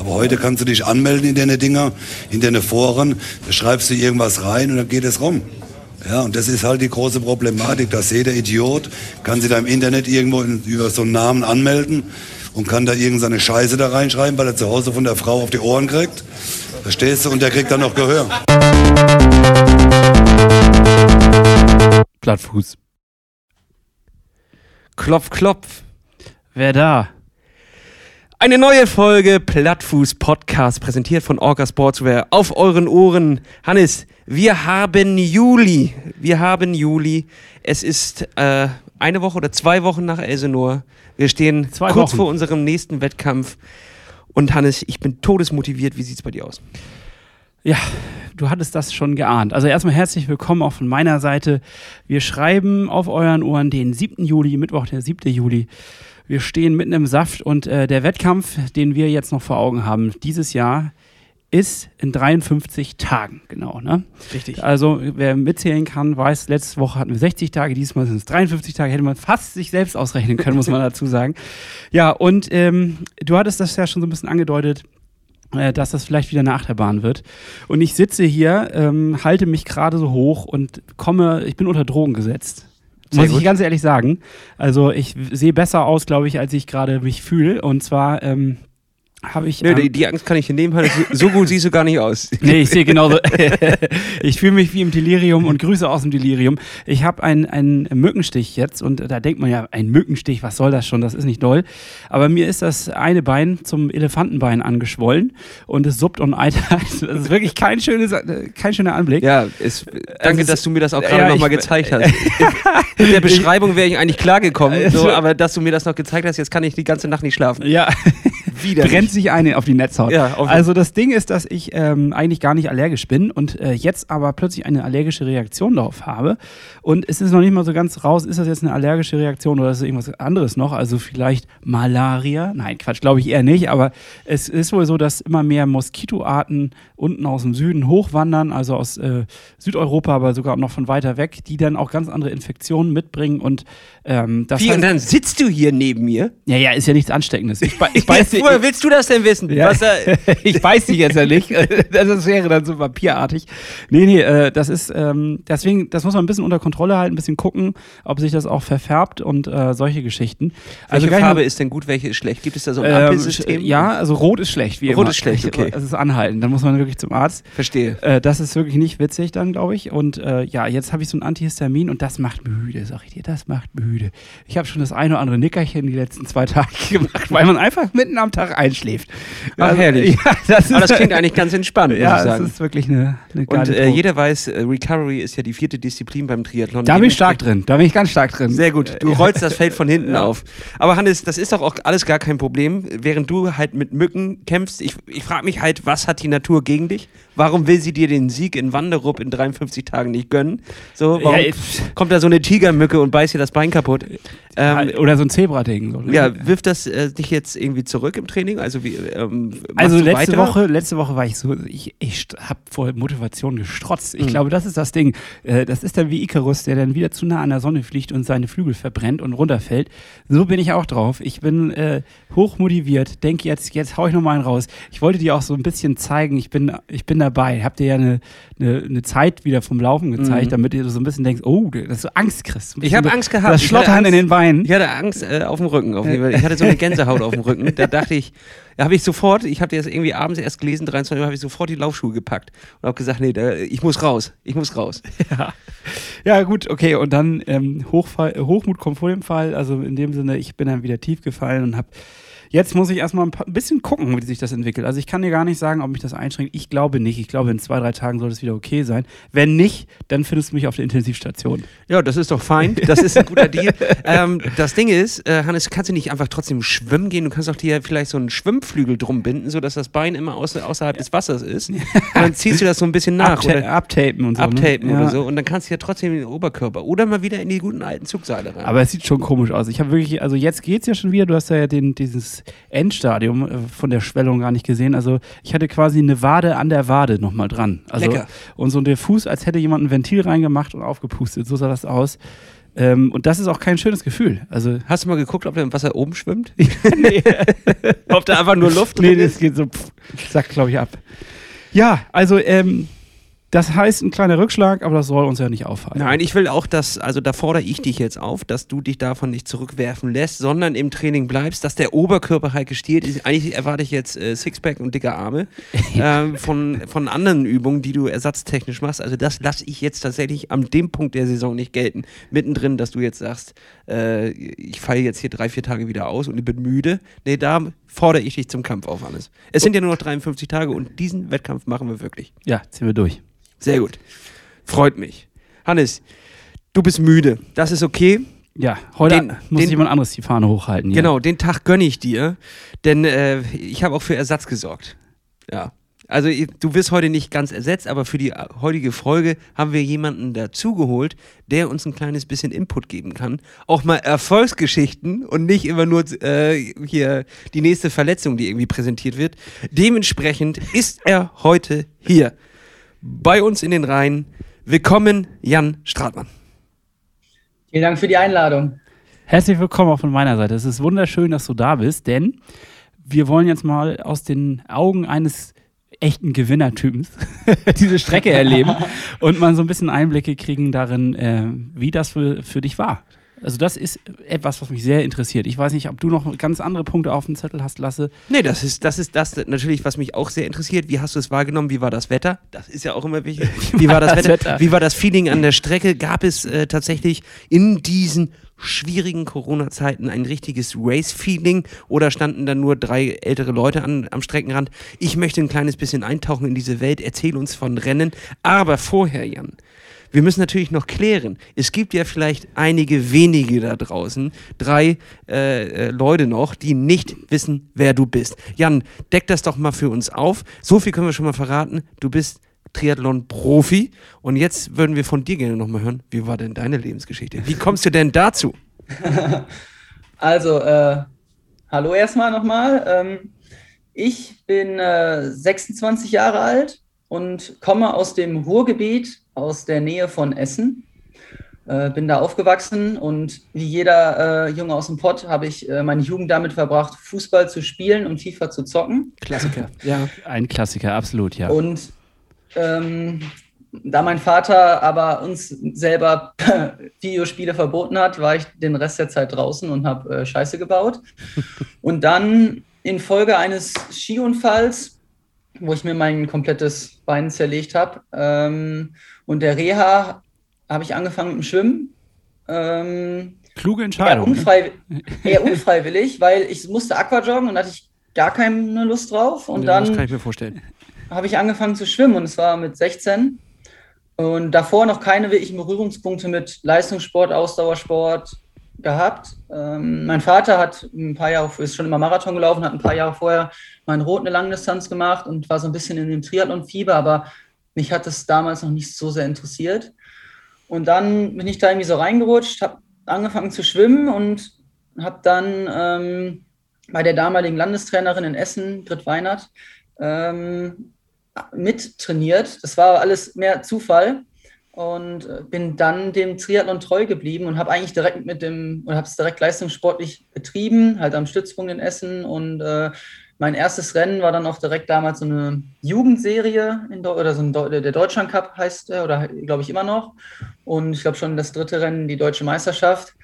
Aber heute kannst du dich anmelden in deine Dinger, in deine Foren, da schreibst du irgendwas rein und dann geht es rum. Ja, und das ist halt die große Problematik, dass jeder Idiot kann sich da im Internet irgendwo in, über so einen Namen anmelden und kann da irgendeine Scheiße da reinschreiben, weil er zu Hause von der Frau auf die Ohren kriegt. Verstehst du? Und der kriegt dann noch Gehör. Plattfuß. Klopf, klopf. Wer da? Eine neue Folge Plattfuß Podcast, präsentiert von Orca Sportswear. Auf euren Ohren. Hannes, wir haben Juli. Wir haben Juli. Es ist äh, eine Woche oder zwei Wochen nach Elsenor. Wir stehen Zwei kurz Wochen. vor unserem nächsten Wettkampf. Und Hannes, ich bin todesmotiviert. Wie sieht's bei dir aus? Ja, du hattest das schon geahnt. Also erstmal herzlich willkommen auch von meiner Seite. Wir schreiben auf euren Ohren den 7. Juli, Mittwoch, der 7. Juli. Wir stehen mitten im Saft und äh, der Wettkampf, den wir jetzt noch vor Augen haben, dieses Jahr ist in 53 Tagen, genau. Ne? Richtig. Also wer mitzählen kann, weiß, letzte Woche hatten wir 60 Tage, diesmal sind es 53 Tage, hätte man fast sich selbst ausrechnen können, muss man dazu sagen. Ja, und ähm, du hattest das ja schon so ein bisschen angedeutet, äh, dass das vielleicht wieder eine Achterbahn wird. Und ich sitze hier, ähm, halte mich gerade so hoch und komme, ich bin unter Drogen gesetzt. Sehr Muss ich gut. ganz ehrlich sagen. Also ich sehe besser aus, glaube ich, als ich gerade mich fühle. Und zwar ähm, habe ich. Nö, ähm, die, die Angst kann ich dir nehmen. So, so gut siehst du gar nicht aus. Nee, ich sehe genauso. ich fühle mich wie im Delirium und grüße aus dem Delirium. Ich habe einen, einen Mückenstich jetzt und da denkt man ja, ein Mückenstich, was soll das schon? Das ist nicht doll. Aber mir ist das eine Bein zum Elefantenbein angeschwollen und es suppt und eitert. Das ist wirklich kein, schönes, kein schöner Anblick. Ja, es, danke, es- dass du mir das auch ja, gerade noch nochmal gezeigt hast. Mit der Beschreibung wäre ich eigentlich klargekommen, so, Also- aber dass du mir das noch gezeigt hast, jetzt kann ich die ganze Nacht nicht schlafen. Ja, Widerlich. brennt sich eine auf die Netzhaut. Ja, also das Ding ist, dass ich ähm, eigentlich gar nicht allergisch bin und äh, jetzt aber plötzlich eine allergische Reaktion darauf habe. Und es ist noch nicht mal so ganz raus, ist das jetzt eine allergische Reaktion oder ist es irgendwas anderes noch? Also vielleicht Malaria? Nein, Quatsch, glaube ich eher nicht. Aber es ist wohl so, dass immer mehr Moskitoarten unten aus dem Süden hochwandern, also aus äh, Südeuropa, aber sogar noch von weiter weg, die dann auch ganz andere Infektionen mitbringen und ähm, das Wie, heißt- und dann sitzt du hier neben mir? ja, ja, ist ja nichts Ansteckendes. Ich, ich nicht. Woher willst du das denn wissen? Ja. Da, ich weiß die jetzt ja nicht. Das wäre dann so vampirartig. Nee, nee, äh, das ist, ähm, deswegen, das muss man ein bisschen unter Kontrolle halten, ein bisschen gucken, ob sich das auch verfärbt und äh, solche Geschichten. welche gar nicht Farbe mal- ist denn gut, welche ist schlecht? Gibt es da so ein ähm, Ampelsystem? Ja, also rot ist schlecht. Wie Rot immer. ist schlecht, okay. Das ist anhalten. Dann muss man wirklich zum Arzt. Verstehe. Äh, das ist wirklich nicht witzig dann, glaube ich. Und äh, ja, jetzt habe ich so ein Antihistamin und das macht müde, sag ich dir. Das macht müde. Ich habe schon das eine oder andere Nickerchen die letzten zwei Tage gemacht, weil man einfach mitten am Tag einschläft. Ach, herrlich. Ja, das, Aber das klingt eigentlich ganz entspannt, muss ja, ich das sagen. ist wirklich eine, eine geile Und äh, jeder weiß, äh, Recovery ist ja die vierte Disziplin beim Triathlon. Da bin ich stark drin. Da bin ich ganz stark drin. Sehr gut. Du rollst das Feld von hinten Ja. auf. Aber Hannes, das ist doch auch alles gar kein Problem. Während du halt mit Mücken kämpfst, ich, ich frage mich halt, was hat die Natur gegen dich? Warum will sie dir den Sieg in Wanderup in 53 Tagen nicht gönnen? So, warum Ja, ich- kommt da so eine Tigermücke und beißt dir das Bein kaputt? Ähm, Oder so ein Zebra-Ding. So, ne? ja, wirft das äh, dich jetzt irgendwie zurück im Training? Also wie ähm, Also letzte weiter? Woche, letzte Woche war ich so, ich, ich habe vor Motivation gestrotzt. Ich Mhm. glaube, das ist das Ding. Äh, das ist dann wie Icarus, der dann wieder zu nah an der Sonne fliegt und seine Flügel verbrennt und runterfällt. So bin ich auch drauf. Ich bin äh, hoch motiviert. Denke jetzt, jetzt hau ich noch mal einen raus. Ich wollte dir auch so ein bisschen zeigen, ich bin, ich bin dabei. Hab dir ja eine, eine, eine Zeit wieder vom Laufen gezeigt, Mhm. damit du so ein bisschen denkst, oh, dass du Angst kriegst. Ich habe Angst gehabt. Das Ich hatte Schlottern in Angst- den Beinen. Ich hatte Angst äh, auf dem Rücken. Auf. Ich hatte so eine Gänsehaut auf dem Rücken. Da dachte ich, da habe ich sofort, ich habe das irgendwie abends erst gelesen, 23 Uhr, habe ich sofort die Laufschuhe gepackt und habe gesagt, nee, da, ich muss raus, ich muss raus. Ja. ja, gut, okay. Und dann ähm, Hochfall, Hochmut kommt vor dem Fall. Also in dem Sinne, ich bin dann wieder tief gefallen und habe. Jetzt muss ich erstmal ein, paar- ein bisschen gucken, wie sich das entwickelt. Also ich kann dir gar nicht sagen, ob mich das einschränkt. Ich glaube nicht. Ich glaube, in zwei, drei Tagen soll es wieder okay sein. Wenn nicht, dann findest du mich auf der Intensivstation. Ja, das ist doch fein. Das ist ein guter Deal. ähm, das Ding ist, äh, Hannes, kannst du nicht einfach trotzdem schwimmen gehen? Du kannst auch dir vielleicht so einen Schwimmflügel drum binden, sodass das Bein immer außer, außerhalb des Wassers ist. Und dann ziehst du das so ein bisschen nach. Abta Oder abtapen und so. abtapen ne? oder Ja. so. Und dann kannst du ja trotzdem den Oberkörper oder mal wieder in die guten alten Zugseile rein. Aber es sieht schon komisch aus. Ich habe wirklich, also jetzt geht's ja schon wieder. Du hast ja den, dieses Endstadium äh, von der Schwellung gar nicht gesehen. Also ich hatte quasi eine Wade an der Wade nochmal dran. Also, Lecker. Und so der Fuß, als hätte jemand ein Ventil reingemacht und aufgepustet. So sah das aus. Ähm, und das ist auch kein schönes Gefühl. Also Hast du mal geguckt, ob der im Wasser oben schwimmt? nee. Ob da einfach nur Luft drin nee, das geht so, pff, sagt, glaube ich, ab. Ja, also, ähm, das heißt ein kleiner Rückschlag, aber das soll uns ja nicht auffallen. Nein, ich will auch, dass, also da fordere ich dich jetzt auf, dass du dich davon nicht zurückwerfen lässt, sondern im Training bleibst, dass der Oberkörper halt gestiert ist. Eigentlich erwarte ich jetzt äh, Sixpack und dicke Arme äh, von, von anderen Übungen, die du ersatztechnisch machst. Also das lasse ich jetzt tatsächlich an dem Punkt der Saison nicht gelten. Mittendrin, dass du jetzt sagst, äh, ich falle jetzt hier drei, vier Tage wieder aus und ich bin müde. Nee, da fordere ich dich zum Kampf auf, Hannes. Es sind ja nur noch 53 Tage und diesen Wettkampf machen wir wirklich. Ja, ziehen wir durch. Sehr gut. Freut mich. Hannes, du bist müde. Das ist okay. Ja, heute den, muss den, jemand anderes die Fahne hochhalten. Genau, den Tag gönne ich dir, denn äh, ich habe auch für Ersatz gesorgt. Ja. Also du wirst heute nicht ganz ersetzt, aber für die heutige Folge haben wir jemanden dazugeholt, der uns ein kleines bisschen Input geben kann. Auch mal Erfolgsgeschichten und nicht immer nur äh, hier die nächste Verletzung, die irgendwie präsentiert wird. Dementsprechend ist er heute hier bei uns in den Reihen. Willkommen, Jan Stratmann. Vielen Dank für die Einladung. Herzlich willkommen auch von meiner Seite. Es ist wunderschön, dass du da bist, denn wir wollen jetzt mal aus den Augen eines echten Gewinnertypens diese Strecke erleben und mal so ein bisschen Einblicke kriegen darin, äh, wie das für, für dich war. Also das ist etwas, was mich sehr interessiert. Ich weiß nicht, ob du noch ganz andere Punkte auf dem Zettel hast, Lasse. Nee, das ist das, ist das natürlich, was mich auch sehr interessiert. Wie hast du es wahrgenommen? Wie war das Wetter? Das ist ja auch immer wichtig. Wie war das, Wetter? Wie war das Feeling an der Strecke? Gab es äh, tatsächlich in diesen schwierigen Corona-Zeiten ein richtiges Race-Feeling oder standen da nur drei ältere Leute an, am Streckenrand? Ich möchte ein kleines bisschen eintauchen in diese Welt. Erzähl uns von Rennen. Aber vorher, Jan, wir müssen natürlich noch klären, es gibt ja vielleicht einige wenige da draußen, drei äh, äh, Leute noch, die nicht wissen, wer du bist. Jan, deck das doch mal für uns auf. So viel können wir schon mal verraten. Du bist Triathlon-Profi. Und jetzt würden wir von dir gerne nochmal hören, wie war denn deine Lebensgeschichte? Wie kommst du denn dazu? also, äh, hallo erstmal nochmal. Ähm, ich bin äh, 26 Jahre alt und komme aus dem Ruhrgebiet, aus der Nähe von Essen. Äh, bin da aufgewachsen und wie jeder äh, Junge aus dem Pott habe ich äh, meine Jugend damit verbracht, Fußball zu spielen und FIFA zu zocken. Klassiker, ja. Ein Klassiker, absolut, ja. Und ähm, da mein Vater aber uns selber Videospiele verboten hat, war ich den Rest der Zeit draußen und habe äh, Scheiße gebaut. und dann infolge eines Skiunfalls wo ich mir mein komplettes Bein zerlegt habe. Ähm, und der Reha habe ich angefangen mit dem Schwimmen. Ähm, Kluge Entscheidung. Eher, unfrei eher, unfreiwillig, weil ich musste Aquajoggen und hatte ich gar keine Lust drauf. Und ja, dann das kann ich mir vorstellen. habe ich angefangen zu schwimmen und es war mit 16. Und davor noch keine wirklichen Berührungspunkte mit Leistungssport, Ausdauersport, gehabt. Ähm, mein Vater hat ein paar Jahre, ist schon immer Marathon gelaufen, hat ein paar Jahre vorher in Rot eine Langdistanz gemacht und war so ein bisschen in dem Triathlon-Fieber, aber mich hat das damals noch nicht so sehr interessiert. Und dann bin ich da irgendwie so reingerutscht, habe angefangen zu schwimmen und habe dann ähm, bei der damaligen Landestrainerin in Essen, Grit Weinert, ähm, mittrainiert. Das war alles mehr Zufall und äh, bin dann dem Triathlon treu geblieben und habe eigentlich direkt mit dem und habe es direkt leistungssportlich betrieben, halt am Stützpunkt in Essen. Und äh, mein erstes Rennen war dann auch direkt damals so eine Jugendserie in oder so ein De der Deutschland Cup heißt er oder glaube ich immer noch. Und ich glaube schon das dritte Rennen die deutsche Meisterschaft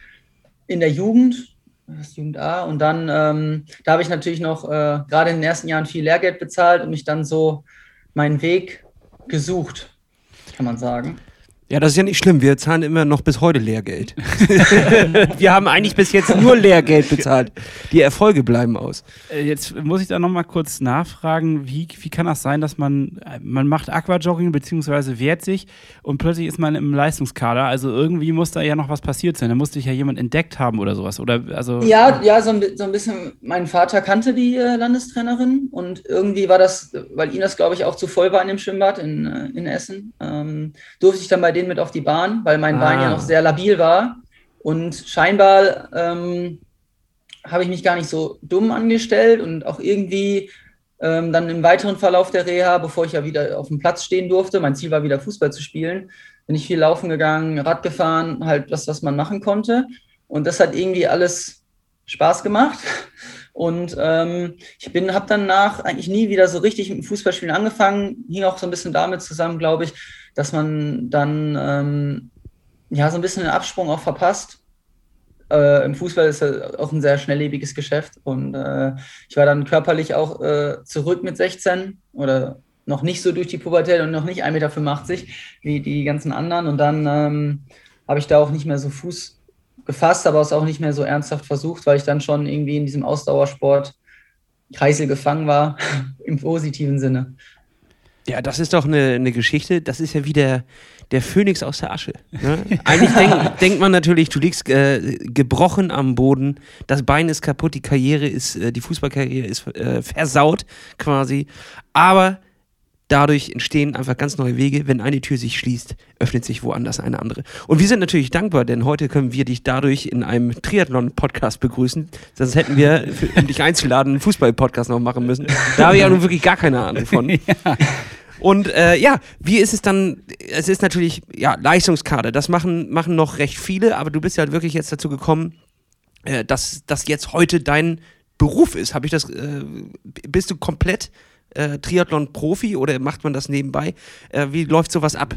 in der Jugend das Jugend A. Und dann ähm, da habe ich natürlich noch äh, gerade in den ersten Jahren viel Lehrgeld bezahlt und mich dann so meinen Weg gesucht kann man sagen ja, das ist ja nicht schlimm. Wir zahlen immer noch bis heute Lehrgeld. wir haben eigentlich bis jetzt nur Lehrgeld bezahlt. Die Erfolge bleiben aus. Äh, jetzt muss ich da nochmal kurz nachfragen, wie, wie kann das sein, dass man, äh, man macht Aquajogging bzw. wehrt sich und plötzlich ist man im Leistungskader. Also irgendwie muss da ja noch was passiert sein. Da musste ich ja jemand entdeckt haben oder sowas. Oder, also ja, ja so, ein, so ein bisschen. Mein Vater kannte die äh, Landestrainerin und irgendwie war das, weil ihm das, glaube ich, auch zu voll war in dem Schwimmbad in, in Essen, ähm, durfte ich dann bei denen mit auf die Bahn, weil mein ah. Bein ja noch sehr labil war. Und scheinbar ähm, habe ich mich gar nicht so dumm angestellt und auch irgendwie ähm, dann im weiteren Verlauf der Reha, bevor ich ja wieder auf dem Platz stehen durfte, mein Ziel war wieder Fußball zu spielen, bin ich viel laufen gegangen, Rad gefahren, halt das, was man machen konnte. Und das hat irgendwie alles Spaß gemacht. Und ähm, ich bin, habe danach eigentlich nie wieder so richtig mit dem Fußballspielen angefangen. Hing auch so ein bisschen damit zusammen, glaube ich, dass man dann ähm, ja so ein bisschen den Absprung auch verpasst. Äh, Im Fußball ist ja auch ein sehr schnelllebiges Geschäft und äh, ich war dann körperlich auch äh, zurück mit 16 oder noch nicht so durch die Pubertät und noch nicht 1,85 Meter wie die ganzen anderen. Und dann ähm, habe ich da auch nicht mehr so Fuß gefasst, aber es auch nicht mehr so ernsthaft versucht, weil ich dann schon irgendwie in diesem Ausdauersport Kreisel gefangen war, im positiven Sinne. Ja, das ist doch eine, eine Geschichte. Das ist ja wie der, der Phönix aus der Asche. Ne? Eigentlich denk, denkt man natürlich, du liegst äh, gebrochen am Boden, das Bein ist kaputt, die Karriere ist, äh, die Fußballkarriere ist äh, versaut quasi. Aber dadurch entstehen einfach ganz neue Wege. Wenn eine Tür sich schließt, öffnet sich woanders eine andere. Und wir sind natürlich dankbar, denn heute können wir dich dadurch in einem Triathlon-Podcast begrüßen. Sonst hätten wir, um dich einzuladen, einen Fußball-Podcast noch machen müssen. Da habe ich ja nun wirklich gar keine Ahnung von. ja. Und äh, ja, wie ist es dann? Es ist natürlich, ja, Leistungskader. Das machen, machen noch recht viele, aber du bist ja wirklich jetzt dazu gekommen, äh, dass das jetzt heute dein Beruf ist. Habe ich das, äh, bist du komplett äh, Triathlon-Profi oder macht man das nebenbei? Äh, wie läuft sowas ab?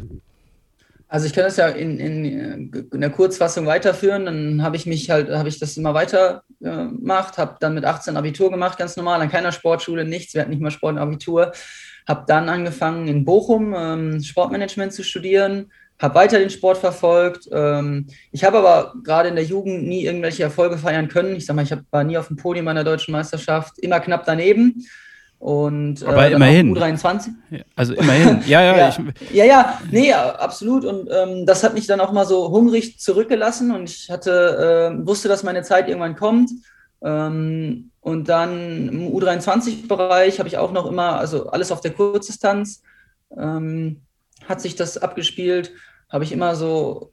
Also ich kann das ja in, in, in der Kurzfassung weiterführen. Dann habe ich mich halt, habe ich das immer weiter äh, gemacht, habe dann mit 18 Abitur gemacht, ganz normal, an keiner Sportschule, nichts. Wir hatten nicht mal Sport und Abitur. Habe dann angefangen in Bochum ähm, Sportmanagement zu studieren, habe weiter den Sport verfolgt. Ähm, ich habe aber gerade in der Jugend nie irgendwelche Erfolge feiern können. Ich sag mal, ich hab, war nie auf dem Podium einer deutschen Meisterschaft, immer knapp daneben. Und, Aber äh, immerhin. U23. Also immerhin. Ja, ja. ja. ja, ja, nee, absolut. Und ähm, das hat mich dann auch mal so hungrig zurückgelassen und ich hatte, äh, wusste, dass meine Zeit irgendwann kommt. Ähm, und dann im U23-Bereich habe ich auch noch immer, also alles auf der Kurzdistanz, ähm, hat sich das abgespielt, habe ich immer so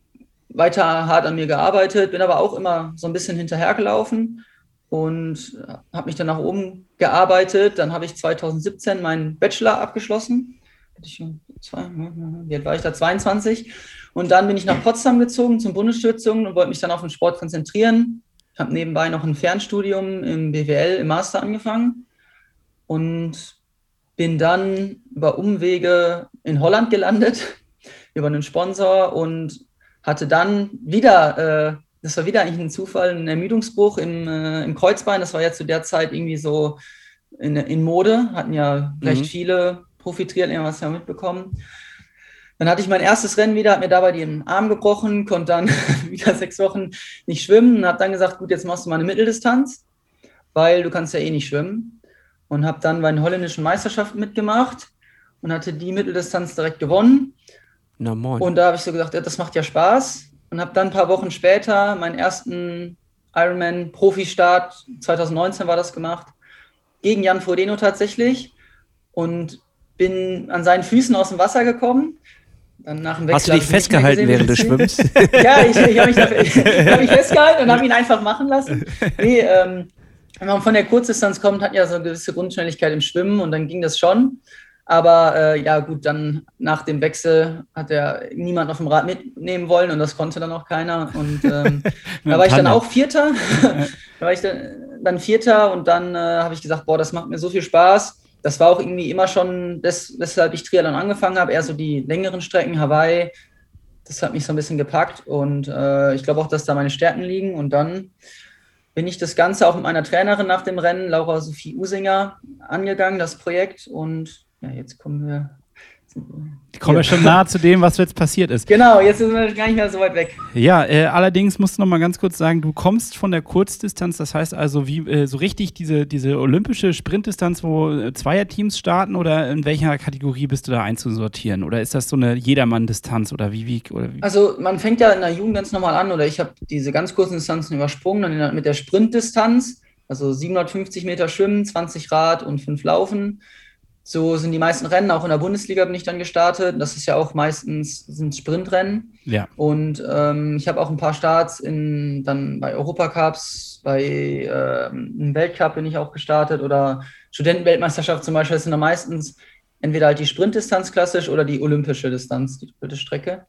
weiter hart an mir gearbeitet, bin aber auch immer so ein bisschen hinterhergelaufen und habe mich dann nach oben gearbeitet. Dann habe ich 2017 meinen Bachelor abgeschlossen. wie alt war ich da? 22. Und dann bin ich nach Potsdam gezogen zum Bundesstützung und wollte mich dann auf den Sport konzentrieren. Ich habe nebenbei noch ein Fernstudium im BWL im Master angefangen und bin dann über Umwege in Holland gelandet, über einen Sponsor und hatte dann wieder äh, das war wieder eigentlich ein Zufall, ein Ermüdungsbruch im, äh, im Kreuzbein. Das war ja zu der Zeit irgendwie so in, in Mode, hatten ja recht mhm. viele Profi-Triathlon, was ja mitbekommen. Dann hatte ich mein erstes Rennen wieder, habe mir dabei den Arm gebrochen, konnte dann wieder sechs Wochen nicht schwimmen und habe dann gesagt, gut, jetzt machst du mal eine Mitteldistanz, weil du kannst ja eh nicht schwimmen. Und habe dann bei den holländischen Meisterschaften mitgemacht und hatte die Mitteldistanz direkt gewonnen. Na moin. Und da habe ich so gesagt, ja, das macht ja Spaß und habe dann ein paar Wochen später meinen ersten Ironman Profi-Start, 2019 war das gemacht, gegen Jan Frodeno tatsächlich und bin an seinen Füßen aus dem Wasser gekommen. Dann nach dem Wechsel Hast du dich festgehalten während des Schwimmens? ja, ich, ich habe mich, hab mich, festgehalten und habe ihn einfach machen lassen. Nee, ähm, wenn man von der Kurzdistanz kommt, hat ja so eine gewisse Grundschnelligkeit im Schwimmen und dann ging das schon. Aber äh, ja, gut, dann nach dem Wechsel hat er niemand auf dem Rad mitnehmen wollen und das konnte dann auch keiner. Und ähm, da war ich dann auch Vierter. da war ich dann, dann Vierter und dann äh, habe ich gesagt, boah, das macht mir so viel Spaß. Das war auch irgendwie immer schon, das, weshalb ich Triathlon angefangen habe, eher so die längeren Strecken, Hawaii. Das hat mich so ein bisschen gepackt und äh, ich glaube auch, dass da meine Stärken liegen. Und dann bin ich das Ganze auch mit meiner Trainerin nach dem Rennen, Laura Sophie Usinger, angegangen, das Projekt. Und ja, jetzt kommen wir. Die kommen ja schon nahe zu dem, was jetzt passiert ist. Genau, jetzt sind wir gar nicht mehr so weit weg. Ja, äh, allerdings musst du noch mal ganz kurz sagen, du kommst von der Kurzdistanz, das heißt also wie äh, so richtig diese, diese olympische Sprintdistanz, wo äh, Zweierteams starten oder in welcher Kategorie bist du da einzusortieren? Oder ist das so eine Jedermann-Distanz oder wie, wie, oder wie? Also man fängt ja in der Jugend ganz normal an oder ich habe diese ganz kurzen Distanzen übersprungen, dann der, mit der Sprintdistanz, also 750 Meter Schwimmen, 20 Rad und 5 Laufen. So sind die meisten Rennen, auch in der Bundesliga bin ich dann gestartet. Das ist ja auch meistens sind Sprintrennen. Ja. Und ähm, ich habe auch ein paar Starts in, dann bei Europacups, bei ähm, Weltcup bin ich auch gestartet oder Studentenweltmeisterschaft zum Beispiel. Das sind dann meistens entweder halt die Sprintdistanz klassisch oder die olympische Distanz, die doppelte Strecke.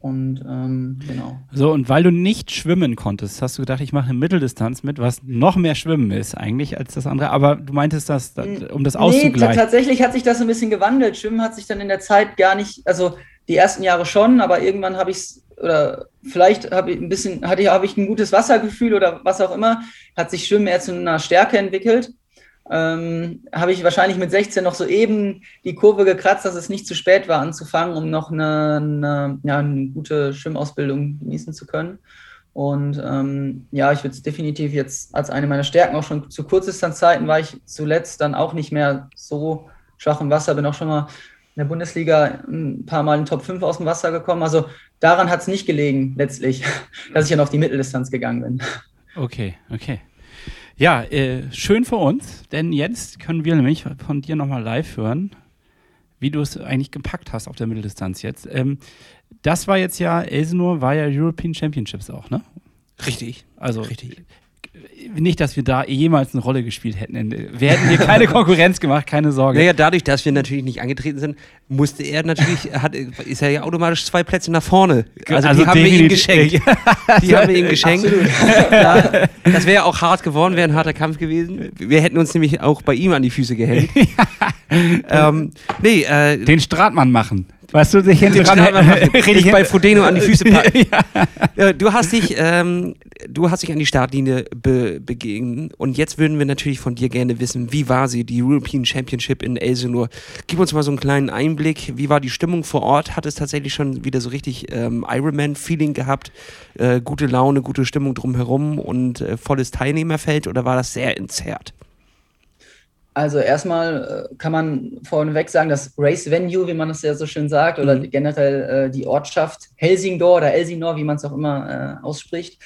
Und ähm, genau. So, und weil du nicht schwimmen konntest, hast du gedacht, ich mache eine Mitteldistanz mit, was noch mehr Schwimmen ist eigentlich als das andere. Aber du meintest das, um das auszugleichen. Nee, tatsächlich hat sich das ein bisschen gewandelt. Schwimmen hat sich dann in der Zeit gar nicht, also die ersten Jahre schon, aber irgendwann habe ich es, oder vielleicht habe ich ein bisschen, hatte ich, habe ich ein gutes Wassergefühl oder was auch immer, hat sich Schwimmen eher zu einer Stärke entwickelt ähm, habe ich wahrscheinlich mit 16 noch so eben die Kurve gekratzt, dass es nicht zu spät war anzufangen, um noch eine, eine, ja, eine gute Schwimmausbildung genießen zu können. Und ähm, ja, ich würde es definitiv jetzt als eine meiner Stärken, auch schon zu Kurzdistanzzeiten war ich zuletzt dann auch nicht mehr so schwach im Wasser, bin auch schon mal in der Bundesliga ein paar Mal in Top 5 aus dem Wasser gekommen. Also daran hat es nicht gelegen, letztlich, dass ich ja noch die Mitteldistanz gegangen bin. Okay, okay. Ja, äh, schön für uns, denn jetzt können wir nämlich von dir nochmal live hören, wie du es eigentlich gepackt hast auf der Mitteldistanz jetzt. Ähm, das war jetzt ja, Elsenor war ja European Championships auch, ne? Richtig. Also Richtig nicht, dass wir da jemals eine Rolle gespielt hätten. Wir hätten hier keine Konkurrenz gemacht, keine Sorge. Naja, dadurch, dass wir natürlich nicht angetreten sind, musste er natürlich, hat, ist er ja automatisch zwei Plätze nach vorne. Also, also die haben wir ihm geschenkt. die haben wir ihm geschenkt. Ja, das wäre auch hart geworden, wäre ein harter Kampf gewesen. Wir hätten uns nämlich auch bei ihm an die Füße gehängt. ähm, nee, äh, Den Stratmann machen. Weißt du, sich hinten dran richtig bei Frodeno an die Füße packen. ja. Du hast dich, ähm, du hast dich an die Startlinie be begegnet und jetzt würden wir natürlich von dir gerne wissen, wie war sie, die European Championship in Elsinore? Gib uns mal so einen kleinen Einblick. Wie war die Stimmung vor Ort? Hat es tatsächlich schon wieder so richtig ähm, Ironman-Feeling gehabt? Äh, gute Laune, gute Stimmung drumherum und äh, volles Teilnehmerfeld oder war das sehr entzerrt? Also erstmal äh, kann man vorneweg sagen, das Race Venue, wie man das ja so schön sagt, oder mhm. generell äh, die Ortschaft Helsingdor oder Elsinor, wie man es auch immer äh, ausspricht,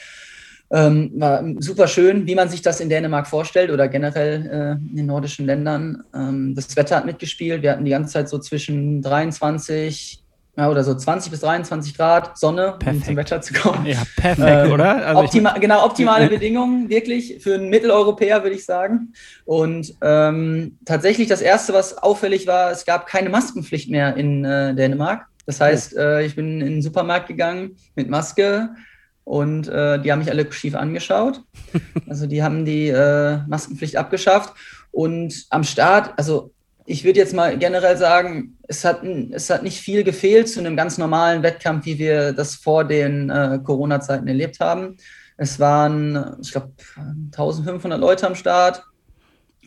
ähm, war super schön, wie man sich das in Dänemark vorstellt oder generell äh, in den nordischen Ländern. Ähm, das Wetter hat mitgespielt. Wir hatten die ganze Zeit so zwischen 23, ja, oder so 20 bis 23 Grad Sonne, perfekt. um zum Wetter zu kommen. Ja, perfekt, ähm, oder? Also optima genau, optimale Bedingungen, wirklich, für einen Mitteleuropäer, würde ich sagen. Und ähm, tatsächlich das Erste, was auffällig war, es gab keine Maskenpflicht mehr in äh, Dänemark. Das oh. heißt, äh, ich bin in den Supermarkt gegangen mit Maske und äh, die haben mich alle schief angeschaut. Also die haben die äh, Maskenpflicht abgeschafft. Und am Start, also ich würde jetzt mal generell sagen, es hat, es hat nicht viel gefehlt zu einem ganz normalen Wettkampf, wie wir das vor den äh, Corona-Zeiten erlebt haben. Es waren, ich glaube, 1500 Leute am Start.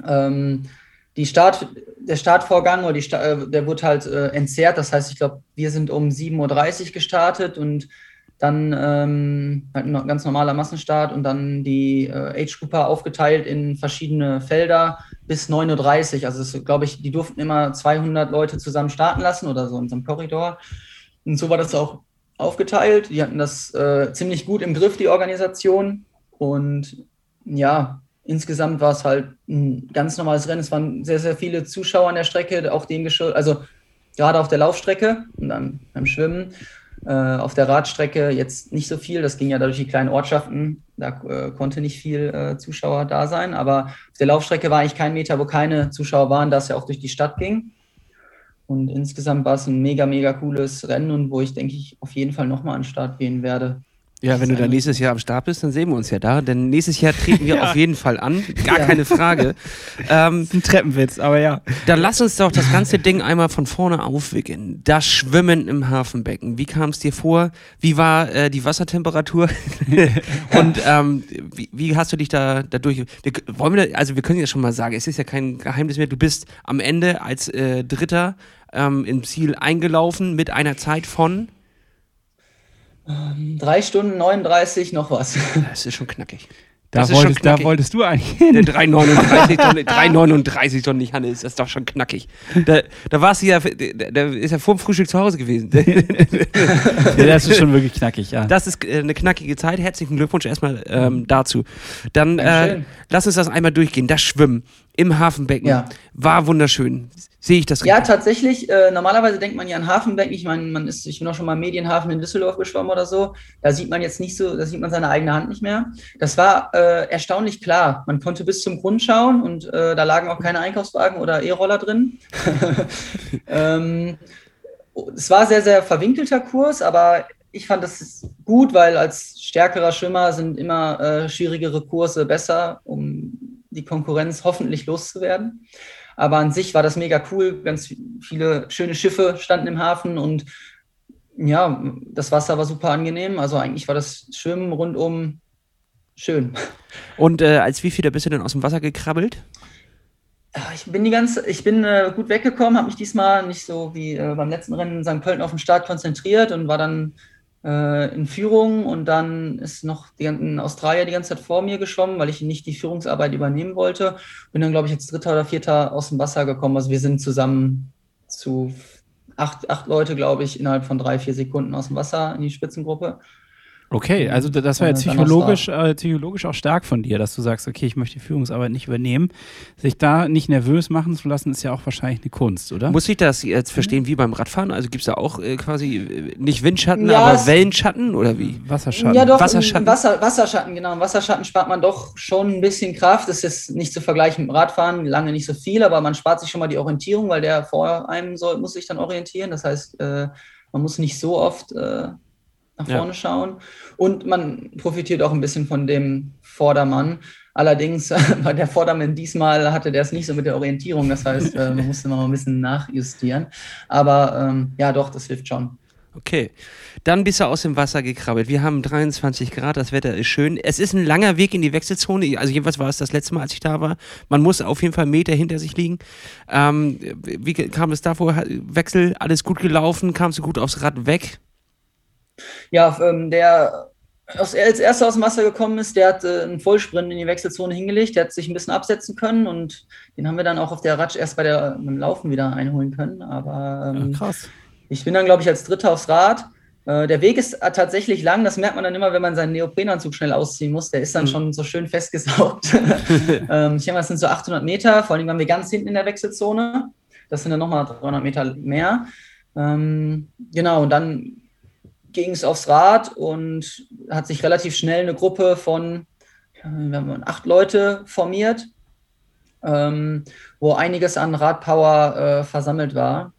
Ähm, die Start, der Startvorgang oder die, äh, der wurde halt äh, entzerrt. Das heißt, ich glaube, wir sind um 7.30 Uhr gestartet und dann ähm, halt ein ganz normaler Massenstart und dann die äh, Age-Gruppe aufgeteilt in verschiedene Felder bis 9.30 Uhr. Also, glaube ich, die durften immer 200 Leute zusammen starten lassen oder so in so einem Korridor. Und so war das auch aufgeteilt. Die hatten das äh, ziemlich gut im Griff, die Organisation. Und ja, insgesamt war es halt ein ganz normales Rennen. Es waren sehr, sehr viele Zuschauer an der Strecke, auch dem geschuldet, also gerade auf der Laufstrecke und dann beim Schwimmen. Äh, auf der Radstrecke jetzt nicht so viel, das ging ja dadurch die kleinen Ortschaften, da äh, konnte nicht viel äh, Zuschauer da sein, aber auf der Laufstrecke war eigentlich kein Meter, wo keine Zuschauer waren, da es ja auch durch die Stadt ging. Und insgesamt war es ein mega, mega cooles Rennen und wo ich denke ich auf jeden Fall nochmal an den Start gehen werde. Ja, wenn du dann nächstes Jahr am Start bist, dann sehen wir uns ja da. Denn nächstes Jahr treten wir ja. auf jeden Fall an. Gar ja. keine Frage. Ähm, das ist ein Treppenwitz, aber ja. Dann lass uns doch das ganze Ding einmal von vorne aufwickeln. Das Schwimmen im Hafenbecken. Wie kam es dir vor? Wie war äh, die Wassertemperatur? Und ähm, wie, wie, hast du dich da dadurch. Wir, wollen wir, also wir können ja schon mal sagen, es ist ja kein Geheimnis mehr. Du bist am Ende als äh, Dritter ähm, im Ziel eingelaufen mit einer Zeit von ähm, drei Stunden 39 noch was. Das ist schon knackig. Da wolltest, da wolltest, du eigentlich hin. 3,39 doch, 3,39 doch nicht, Hannes. Das ist doch schon knackig. Da, da warst du ja, da ist ja vor dem Frühstück zu Hause gewesen. ja, das ist schon wirklich knackig, ja. Das ist äh, eine knackige Zeit. Herzlichen Glückwunsch erstmal ähm, dazu. Dann äh, lass uns das einmal durchgehen. Das Schwimmen im Hafenbecken ja. war wunderschön. Sehe ich das richtig? Ja, tatsächlich. Äh, normalerweise denkt man ja an Hafenbecken. Ich meine, man ist, ich bin auch schon mal Medienhafen in Düsseldorf geschwommen oder so. Da sieht man jetzt nicht so, da sieht man seine eigene Hand nicht mehr. Das war äh, erstaunlich klar. Man konnte bis zum Grund schauen und äh, da lagen auch keine Einkaufswagen oder E-Roller drin. ähm, es war sehr, sehr verwinkelter Kurs, aber ich fand das gut, weil als stärkerer Schwimmer sind immer äh, schwierigere Kurse besser, um die Konkurrenz hoffentlich loszuwerden. Aber an sich war das mega cool. Ganz viele schöne Schiffe standen im Hafen und ja, das Wasser war super angenehm. Also eigentlich war das Schwimmen rundum schön. Und äh, als wie viel bist du denn aus dem Wasser gekrabbelt? Ich bin die ganze, ich bin äh, gut weggekommen, habe mich diesmal nicht so wie äh, beim letzten Rennen in St. Pölten auf den Start konzentriert und war dann äh, in Führung und dann ist noch die, ein Australier die ganze Zeit vor mir geschwommen, weil ich nicht die Führungsarbeit übernehmen wollte. Bin dann, glaube ich, als Dritter oder Vierter aus dem Wasser gekommen. Also wir sind zusammen zu acht, acht Leute, glaube ich, innerhalb von drei, vier Sekunden aus dem Wasser in die Spitzengruppe. Okay, also das war ja psychologisch, äh, psychologisch auch stark von dir, dass du sagst, okay, ich möchte die Führungsarbeit nicht übernehmen. Sich da nicht nervös machen zu lassen, ist ja auch wahrscheinlich eine Kunst, oder? Muss ich das jetzt verstehen wie beim Radfahren? Also gibt es da auch äh, quasi äh, nicht Windschatten, ja, aber Wellenschatten oder wie? Wasserschatten. Ja, doch, Wasserschatten. Wasser, Wasserschatten, genau. Im Wasserschatten spart man doch schon ein bisschen Kraft. Das ist nicht zu vergleichen mit dem Radfahren, lange nicht so viel, aber man spart sich schon mal die Orientierung, weil der vor einem soll, muss sich dann orientieren. Das heißt, äh, man muss nicht so oft äh, nach vorne ja. schauen. Und man profitiert auch ein bisschen von dem Vordermann. Allerdings bei der Vordermann diesmal hatte der es nicht so mit der Orientierung. Das heißt, äh, man musste mal ein bisschen nachjustieren. Aber ähm, ja, doch, das hilft schon. Okay. Dann bist du aus dem Wasser gekrabbelt. Wir haben 23 Grad, das Wetter ist schön. Es ist ein langer Weg in die Wechselzone. Also jedenfalls war es das letzte Mal, als ich da war. Man muss auf jeden Fall Meter hinter sich liegen. Ähm, wie kam es davor? Wechsel, alles gut gelaufen? Kamst du gut aufs Rad weg? Ja, ähm, der aus, als erster aus dem Wasser gekommen ist, der hat äh, einen Vollsprint in die Wechselzone hingelegt, der hat sich ein bisschen absetzen können und den haben wir dann auch auf der Ratsch erst bei der, beim Laufen wieder einholen können. Aber ähm, ja, krass. ich bin dann, glaube ich, als Dritter aufs Rad. Äh, der Weg ist äh, tatsächlich lang, das merkt man dann immer, wenn man seinen Neoprenanzug schnell ausziehen muss. Der ist dann mhm. schon so schön festgesaugt. ähm, ich denke mal, das sind so 800 Meter, vor allem waren wir ganz hinten in der Wechselzone. Das sind dann nochmal 300 Meter mehr. Ähm, genau, und dann ging es aufs Rad und hat sich relativ schnell eine Gruppe von, wir haben acht Leute formiert, ähm, wo einiges an Radpower äh, versammelt war.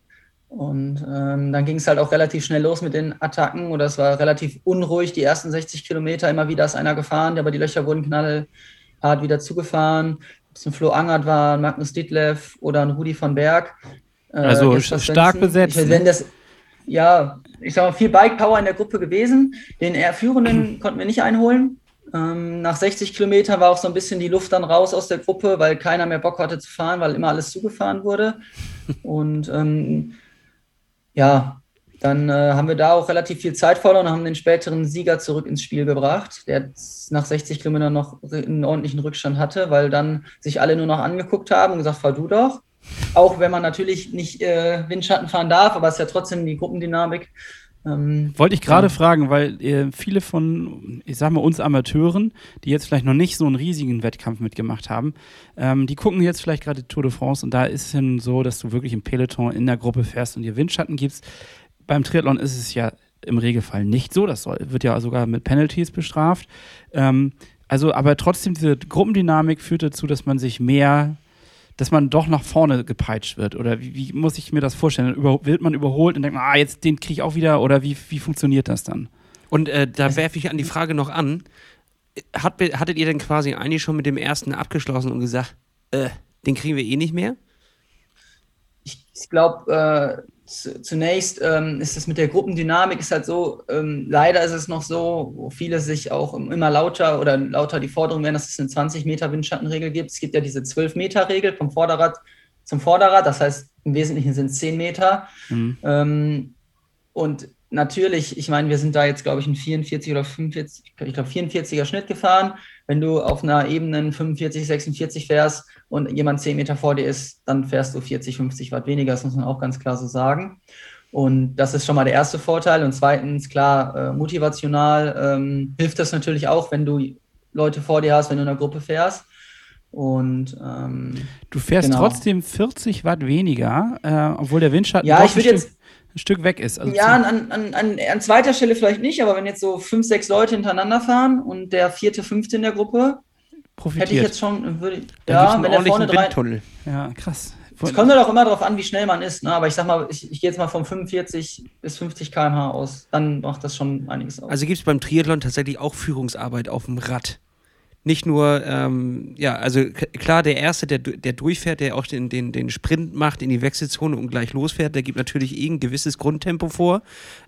Und ähm, dann ging es halt auch relativ schnell los mit den Attacken oder es war relativ unruhig, die ersten 60 Kilometer. Immer wieder ist einer gefahren, aber die Löcher wurden knallhart wieder zugefahren. Ob es ein Flo Angert war, ein Magnus Ditlev oder ein Rudi von Berg. Äh, also stark besetzt. Ich, wenn das, ja, ich sag mal, viel Bike Power in der Gruppe gewesen. Den eher Führenden konnten wir nicht einholen. Ähm, nach 60 Kilometern war auch so ein bisschen die Luft dann raus aus der Gruppe, weil keiner mehr Bock hatte zu fahren, weil immer alles zugefahren wurde. Und ähm, ja, dann äh, haben wir da auch relativ viel Zeit verloren und haben den späteren Sieger zurück ins Spiel gebracht, der nach 60 Kilometern noch einen ordentlichen Rückstand hatte, weil dann sich alle nur noch angeguckt haben und gesagt, fahr du doch. Auch wenn man natürlich nicht äh, Windschatten fahren darf, aber es ist ja trotzdem die Gruppendynamik. Ähm, Wollte ich gerade ja. fragen, weil äh, viele von, ich sag mal, uns Amateuren, die jetzt vielleicht noch nicht so einen riesigen Wettkampf mitgemacht haben, ähm, die gucken jetzt vielleicht gerade Tour de France und da ist es dann so, dass du wirklich im Peloton in der Gruppe fährst und dir Windschatten gibst. Beim Triathlon ist es ja im Regelfall nicht so. Das soll, wird ja sogar mit Penalties bestraft. Ähm, also, aber trotzdem, diese Gruppendynamik führt dazu, dass man sich mehr dass man doch nach vorne gepeitscht wird? Oder wie, wie muss ich mir das vorstellen? Über, wird man überholt und denkt, ah, jetzt den kriege ich auch wieder? Oder wie, wie funktioniert das dann? Und äh, da werfe ich an die Frage noch an. Hat, hattet ihr denn quasi eigentlich schon mit dem ersten abgeschlossen und gesagt, äh, den kriegen wir eh nicht mehr? Ich, ich glaube, äh, zunächst ähm, ist es mit der Gruppendynamik ist halt so, ähm, leider ist es noch so, wo viele sich auch immer lauter oder lauter die Forderung werden, dass es eine 20 Meter Windschattenregel gibt. Es gibt ja diese 12 Meter Regel vom Vorderrad zum Vorderrad, das heißt im Wesentlichen sind es 10 Meter. Mhm. Ähm, und natürlich, ich meine, wir sind da jetzt, glaube ich, ein 44 oder 45, ich glaube 44er Schnitt gefahren. Wenn du auf einer Ebene 45, 46 fährst und jemand 10 Meter vor dir ist, dann fährst du 40, 50 Watt weniger. Das muss man auch ganz klar so sagen. Und das ist schon mal der erste Vorteil. Und zweitens, klar, äh, motivational ähm, hilft das natürlich auch, wenn du Leute vor dir hast, wenn du in einer Gruppe fährst. Und ähm, du fährst genau. trotzdem 40 Watt weniger, äh, obwohl der Windschatten ja, ich würde jetzt ein Stück weg ist. Also ja, an, an, an, an, zweiter Stelle vielleicht nicht, aber wenn jetzt so fünf, sechs Leute hintereinander fahren und der vierte, fünfte in der Gruppe, profitiert. Hätte ich jetzt schon, würde ja, wenn der vorne drei. Ja, krass. Es kommt halt auch immer darauf an, wie schnell man ist. Ne? Aber ich sag mal, ich, ich gehe jetzt mal von 45 bis 50 km/h aus. Dann macht das schon einiges aus. Also gibt es beim Triathlon tatsächlich auch Führungsarbeit auf dem Rad. Nicht nur, ähm, ja, also klar, der Erste, der, der durchfährt, der auch den, den, den Sprint macht in die Wechselzone und gleich losfährt, der gibt natürlich eh ein gewisses Grundtempo vor.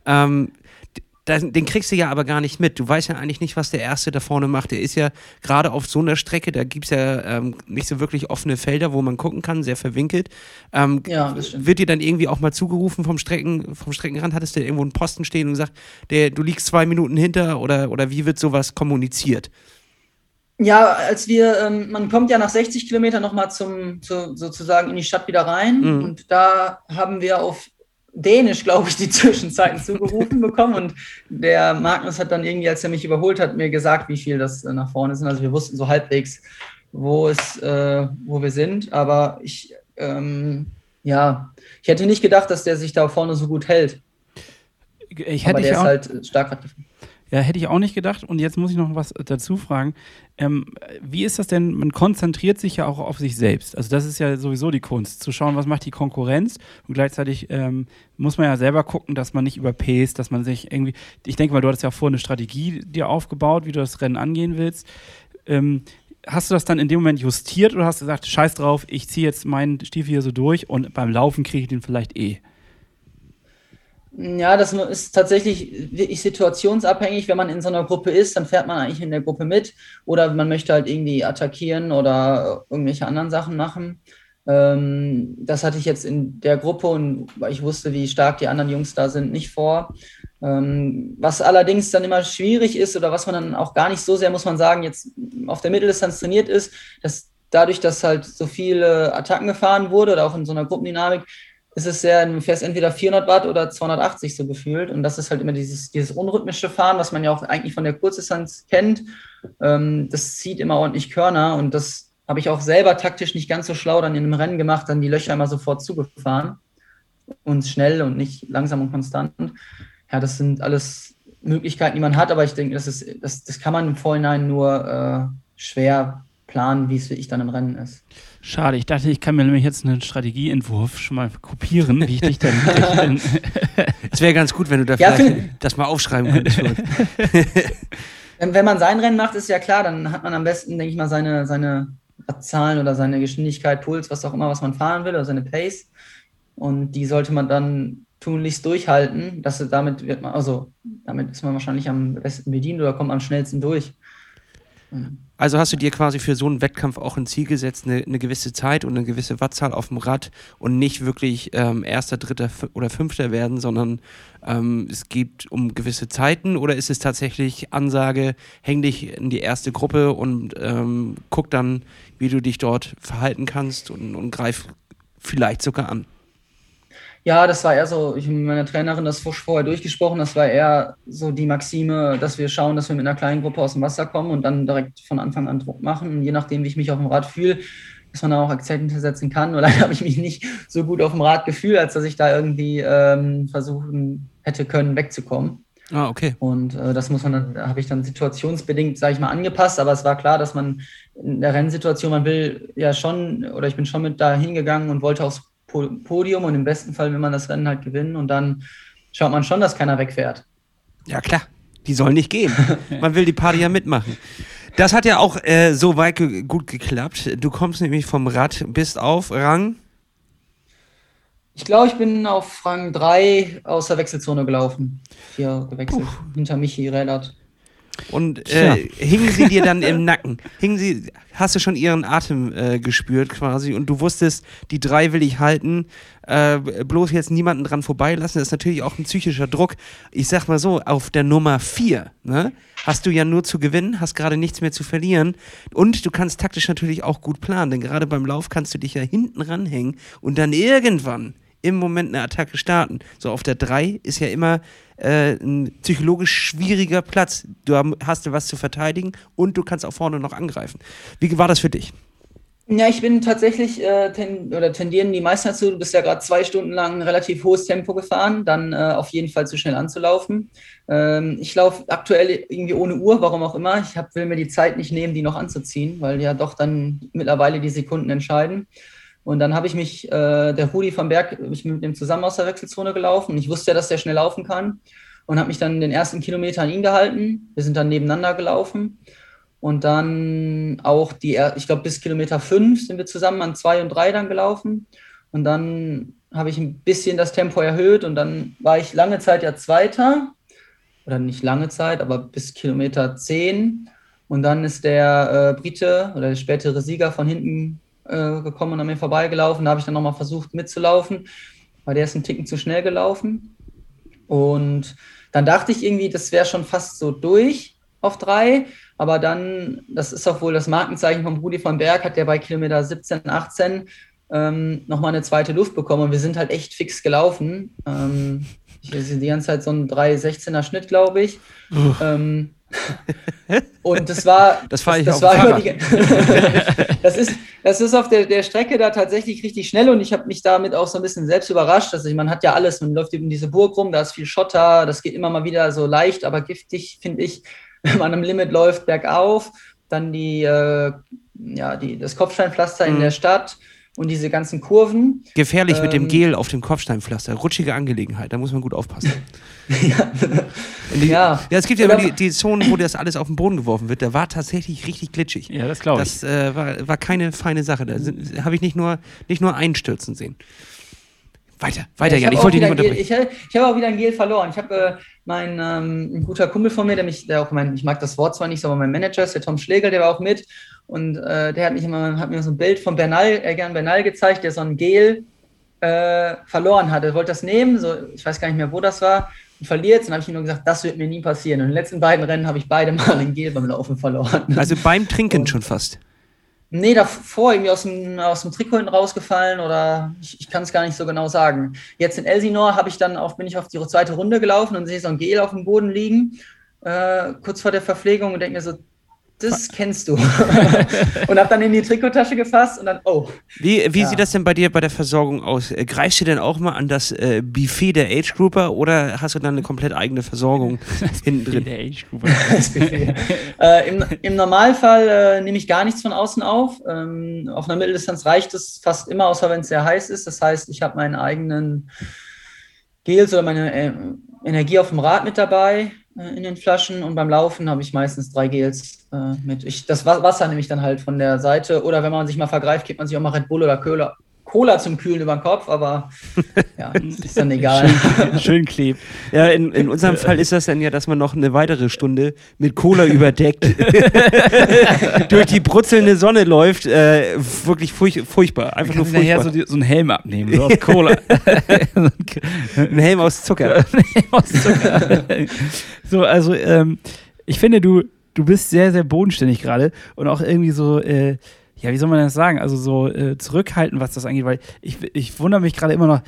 Ähm, den kriegst du ja aber gar nicht mit. Du weißt ja eigentlich nicht, was der Erste da vorne macht. Der ist ja gerade auf so einer Strecke, da gibt es ja ähm, nicht so wirklich offene Felder, wo man gucken kann, sehr verwinkelt. Ähm, ja. Wird dir dann irgendwie auch mal zugerufen vom, Strecken, vom Streckenrand? Hattest du irgendwo einen Posten stehen und gesagt, der, du liegst zwei Minuten hinter oder, oder wie wird sowas kommuniziert? Ja, als wir, ähm, man kommt ja nach 60 Kilometern nochmal zum, zu, sozusagen in die Stadt wieder rein mhm. und da haben wir auf Dänisch, glaube ich, die Zwischenzeiten zugerufen bekommen. Und der Magnus hat dann irgendwie, als er mich überholt hat, mir gesagt, wie viel das äh, nach vorne sind. Also wir wussten so halbwegs, wo es, äh, wo wir sind. Aber ich, ähm, ja, ich hätte nicht gedacht, dass der sich da vorne so gut hält. Ich hätte Aber der ich ist halt stark Rad ja, hätte ich auch nicht gedacht. Und jetzt muss ich noch was dazu fragen. Ähm, wie ist das denn? Man konzentriert sich ja auch auf sich selbst. Also das ist ja sowieso die Kunst, zu schauen, was macht die Konkurrenz. Und gleichzeitig ähm, muss man ja selber gucken, dass man nicht überpäst, dass man sich irgendwie. Ich denke mal, du hattest ja vorher eine Strategie dir aufgebaut, wie du das Rennen angehen willst. Ähm, hast du das dann in dem Moment justiert oder hast du gesagt, scheiß drauf, ich ziehe jetzt meinen Stiefel hier so durch und beim Laufen kriege ich den vielleicht eh? Ja, das ist tatsächlich wirklich situationsabhängig. Wenn man in so einer Gruppe ist, dann fährt man eigentlich in der Gruppe mit oder man möchte halt irgendwie attackieren oder irgendwelche anderen Sachen machen. Ähm, das hatte ich jetzt in der Gruppe und weil ich wusste, wie stark die anderen Jungs da sind, nicht vor. Ähm, was allerdings dann immer schwierig ist oder was man dann auch gar nicht so sehr, muss man sagen, jetzt auf der Mitteldistanz trainiert ist, dass dadurch, dass halt so viele Attacken gefahren wurde oder auch in so einer Gruppendynamik, ist es sehr, du fährst entweder 400 Watt oder 280 so gefühlt. Und das ist halt immer dieses, dieses unrhythmische Fahren, was man ja auch eigentlich von der Kurzdistanz kennt. Ähm, das zieht immer ordentlich Körner und das habe ich auch selber taktisch nicht ganz so schlau dann in einem Rennen gemacht, dann die Löcher immer sofort zugefahren. Und schnell und nicht langsam und konstant. Ja, das sind alles Möglichkeiten, die man hat, aber ich denke, das, ist, das, das kann man im Vorhinein nur äh, schwer planen, wie es für ich dann im Rennen ist. Schade, ich dachte, ich kann mir nämlich jetzt einen Strategieentwurf schon mal kopieren, wie ich dich dann. Es wäre ganz gut, wenn du da ja, vielleicht das mal aufschreiben könntest. wenn, wenn man sein Rennen macht, ist ja klar, dann hat man am besten, denke ich mal, seine, seine Zahlen oder seine Geschwindigkeit, Puls, was auch immer, was man fahren will, oder seine Pace. Und die sollte man dann tunlichst durchhalten. Dass damit wird man, also damit ist man wahrscheinlich am besten bedient oder kommt am schnellsten durch. Also hast du dir quasi für so einen Wettkampf auch ein Ziel gesetzt, eine, eine gewisse Zeit und eine gewisse Wattzahl auf dem Rad und nicht wirklich ähm, erster, dritter oder fünfter werden, sondern ähm, es geht um gewisse Zeiten oder ist es tatsächlich Ansage, häng dich in die erste Gruppe und ähm, guck dann, wie du dich dort verhalten kannst und, und greif vielleicht sogar an? Ja, das war eher so, ich mit meiner Trainerin das vorher durchgesprochen, das war eher so die Maxime, dass wir schauen, dass wir mit einer kleinen Gruppe aus dem Wasser kommen und dann direkt von Anfang an Druck machen. Und je nachdem, wie ich mich auf dem Rad fühle, dass man dann auch Akzente setzen kann. Nur leider habe ich mich nicht so gut auf dem Rad gefühlt, als dass ich da irgendwie ähm, versuchen hätte können, wegzukommen. Ah, okay. Und äh, das muss man dann, da habe ich dann situationsbedingt, sage ich mal, angepasst, aber es war klar, dass man in der Rennsituation, man will ja schon, oder ich bin schon mit da hingegangen und wollte aufs Podium und im besten Fall will man das Rennen halt gewinnen und dann schaut man schon, dass keiner wegfährt. Ja, klar. Die sollen nicht gehen. man will die Party ja mitmachen. Das hat ja auch äh, so weit ge gut geklappt. Du kommst nämlich vom Rad, bist auf Rang. Ich glaube, ich bin auf Rang 3 aus der Wechselzone gelaufen. Hier gewechselt. Puh. Hinter Michi Rädert. Und äh, hingen sie dir dann im Nacken? Hingen sie, hast du schon ihren Atem äh, gespürt quasi und du wusstest, die drei will ich halten, äh, bloß jetzt niemanden dran vorbeilassen. Das ist natürlich auch ein psychischer Druck. Ich sag mal so, auf der Nummer vier ne, hast du ja nur zu gewinnen, hast gerade nichts mehr zu verlieren und du kannst taktisch natürlich auch gut planen, denn gerade beim Lauf kannst du dich ja hinten ranhängen und dann irgendwann im Moment eine Attacke starten. So auf der 3 ist ja immer äh, ein psychologisch schwieriger Platz. Du hast was zu verteidigen und du kannst auch vorne noch angreifen. Wie war das für dich? Ja, ich bin tatsächlich äh, ten, oder tendieren die meisten dazu, du bist ja gerade zwei Stunden lang relativ hohes Tempo gefahren, dann äh, auf jeden Fall zu schnell anzulaufen. Ähm, ich laufe aktuell irgendwie ohne Uhr, warum auch immer. Ich hab, will mir die Zeit nicht nehmen, die noch anzuziehen, weil ja doch dann mittlerweile die Sekunden entscheiden. Und dann habe ich mich, äh, der Rudi vom Berg, ich mit dem zusammen aus der Wechselzone gelaufen. Ich wusste ja, dass der schnell laufen kann und habe mich dann den ersten Kilometer an ihn gehalten. Wir sind dann nebeneinander gelaufen. Und dann auch die, ich glaube, bis Kilometer fünf sind wir zusammen an zwei und drei dann gelaufen. Und dann habe ich ein bisschen das Tempo erhöht und dann war ich lange Zeit ja Zweiter. Oder nicht lange Zeit, aber bis Kilometer zehn. Und dann ist der äh, Brite oder der spätere Sieger von hinten äh, gekommen und an mir vorbeigelaufen. Da habe ich dann nochmal versucht mitzulaufen, weil der ist ein Ticken zu schnell gelaufen. Und dann dachte ich irgendwie, das wäre schon fast so durch auf drei. Aber dann, das ist auch wohl das Markenzeichen von Rudi von Berg, hat der bei Kilometer 17, 18 ähm, nochmal eine zweite Luft bekommen. Und wir sind halt echt fix gelaufen. Ähm, ich weiß die ganze Zeit so ein 3,16er Schnitt, glaube ich. Ähm, und das war. Das, das, das war die, das ist, das ist auf der, der Strecke da tatsächlich richtig schnell und ich habe mich damit auch so ein bisschen selbst überrascht. Also man hat ja alles, man läuft eben diese Burg rum, da ist viel Schotter, das geht immer mal wieder so leicht, aber giftig, finde ich, wenn man am Limit läuft, bergauf. Dann die, äh, ja, die, das Kopfsteinpflaster mhm. in der Stadt und diese ganzen Kurven. Gefährlich ähm, mit dem ähm, Gel auf dem Kopfsteinpflaster. Rutschige Angelegenheit, da muss man gut aufpassen. ja. Die, ja. ja. es gibt ja immer die, die Zonen, wo das alles auf den Boden geworfen wird. Der war tatsächlich richtig glitschig. Ja, das glaube ich. Das äh, war, war keine feine Sache. Da habe ich nicht nur, nicht nur einstürzen sehen. Weiter, weiter, ja, ich, ich wollte dich nicht unterbrechen. Gel, ich, ich habe auch wieder ein Gel verloren. Ich habe äh, mein ähm, ein guter Kumpel von mir, der mich, der auch mein, ich mag das Wort zwar nicht, aber mein Manager ist der Tom Schlegel, der war auch mit. Und äh, der hat, mich immer, hat mir so ein Bild von Bernal, äh, gern Bernal gezeigt, der so ein Gel äh, verloren hatte. Er wollte das nehmen, so, ich weiß gar nicht mehr, wo das war, und verliert. Und dann habe ich ihm nur gesagt, das wird mir nie passieren. Und in den letzten beiden Rennen habe ich beide Mal ein Gel beim Laufen verloren. Also beim Trinken und, schon fast. Nee, davor irgendwie aus dem, aus dem Trikot rausgefallen oder ich, ich kann es gar nicht so genau sagen. Jetzt in Elsinore habe ich dann auf, bin ich auf die zweite Runde gelaufen und sehe so ein Gel auf dem Boden liegen, äh, kurz vor der Verpflegung und denke mir so, das kennst du. und habe dann in die Trikottasche gefasst und dann, oh. Wie, wie ja. sieht das denn bei dir bei der Versorgung aus? Äh, greifst du denn auch mal an das äh, Buffet der Age Grouper oder hast du dann eine komplett eigene Versorgung hinten drin? Der Age Grouper. äh, im, Im Normalfall äh, nehme ich gar nichts von außen auf. Ähm, auf einer Mitteldistanz reicht es fast immer, außer wenn es sehr heiß ist. Das heißt, ich habe meinen eigenen Gels oder meine äh, Energie auf dem Rad mit dabei in den Flaschen und beim Laufen habe ich meistens drei Gels äh, mit. Ich, das Wasser nehme ich dann halt von der Seite oder wenn man sich mal vergreift, gibt man sich auch mal Red Bull oder Cola, Cola zum Kühlen über den Kopf, aber ja, ist dann egal. Schön, schön klebt. Ja, in, in unserem Fall ist das dann ja, dass man noch eine weitere Stunde mit Cola überdeckt durch die brutzelnde Sonne läuft. Äh, wirklich furch furchtbar. Einfach nur furchtbar. So, so einen Helm abnehmen, so aus Cola. ein Helm aus Zucker. ein Helm aus Zucker. so, also ähm, ich finde, du, du bist sehr, sehr bodenständig gerade und auch irgendwie so. Äh, ja, wie soll man das sagen? Also so äh, zurückhalten, was das angeht, weil ich, ich wundere mich gerade immer noch.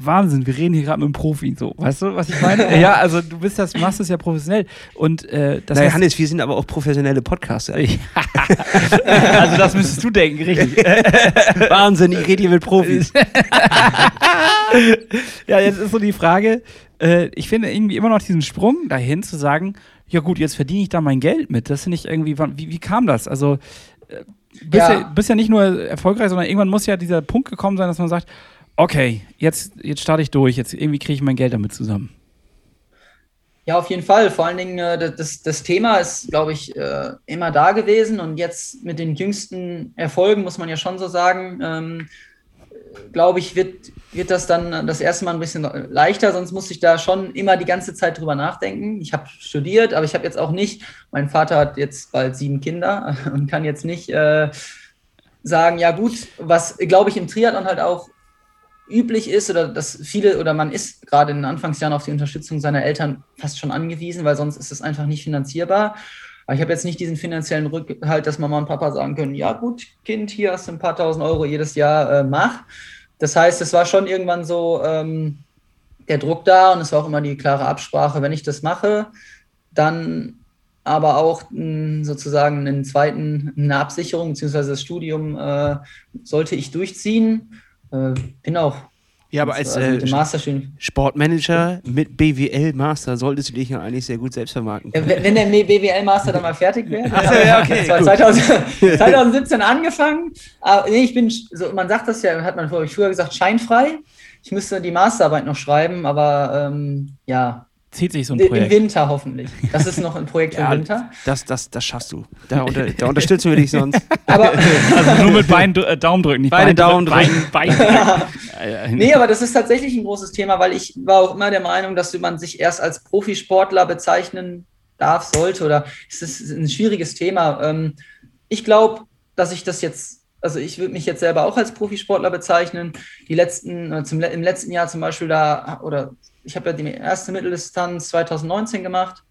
Wahnsinn, wir reden hier gerade mit einem Profi, so, weißt du, was ich meine? ja, also du bist das, machst es ja professionell und äh, das naja, Hannes, wir sind aber auch professionelle Podcaster. also das müsstest du denken, richtig? Wahnsinn, ich rede hier mit Profis. ja, jetzt ist so die Frage, äh, ich finde irgendwie immer noch diesen Sprung dahin zu sagen, ja gut, jetzt verdiene ich da mein Geld mit. Das finde ich irgendwie, wie, wie kam das? Also äh, bist ja. ja, bist ja nicht nur erfolgreich, sondern irgendwann muss ja dieser Punkt gekommen sein, dass man sagt, okay, jetzt, jetzt starte ich durch, jetzt irgendwie kriege ich mein Geld damit zusammen. Ja, auf jeden Fall. Vor allen Dingen, äh, das, das Thema ist, glaube ich, äh, immer da gewesen. Und jetzt mit den jüngsten Erfolgen, muss man ja schon so sagen, ähm, glaube ich, wird, wird das dann das erste Mal ein bisschen leichter, sonst musste ich da schon immer die ganze Zeit drüber nachdenken. Ich habe studiert, aber ich habe jetzt auch nicht, mein Vater hat jetzt bald sieben Kinder und kann jetzt nicht äh, sagen, ja gut, was glaube ich im Triathlon halt auch üblich ist oder dass viele oder man ist gerade in den Anfangsjahren auf die Unterstützung seiner Eltern fast schon angewiesen, weil sonst ist es einfach nicht finanzierbar. Aber ich habe jetzt nicht diesen finanziellen Rückhalt, dass Mama und Papa sagen können, ja gut, Kind, hier hast du ein paar tausend Euro jedes Jahr, äh, mach. Das heißt, es war schon irgendwann so ähm, der Druck da und es war auch immer die klare Absprache, wenn ich das mache, dann aber auch mh, sozusagen einen zweiten, eine Absicherung, beziehungsweise das Studium äh, sollte ich durchziehen. Äh, bin auch Ja, aber als äh, Sportmanager mit BWL Master solltest du dich ja eigentlich sehr gut selbst vermarkten. Ja, wenn der BWL Master dann mal fertig wäre. Also, ja, okay, das war 2000, 2017 angefangen. Aber nee, ich bin, so, man sagt das ja, hat man früher gesagt, scheinfrei. Ich müsste die Masterarbeit noch schreiben, aber ähm, ja, zieht sich so ein Projekt. Im Winter hoffentlich. Das ist noch ein Projekt für ja, Winter. Das, das, das schaffst du. Da, unter, da unterstützen wir dich sonst. Aber also nur mit Bein, äh, Daumen drücken, nicht Beine, Daumen drücken. Bein, Bein. nee, aber das ist tatsächlich ein großes Thema, weil ich war auch immer der Meinung, dass man sich erst als Profisportler bezeichnen darf, sollte oder es ist ein schwieriges Thema. Ähm, ich glaube, dass ich das jetzt also ich würde mich jetzt selber auch als Profisportler bezeichnen. Die letzten, äh, zum, im letzten Jahr zum Beispiel da, oder ich habe ja die erste Mitteldistanz 2019 gemacht.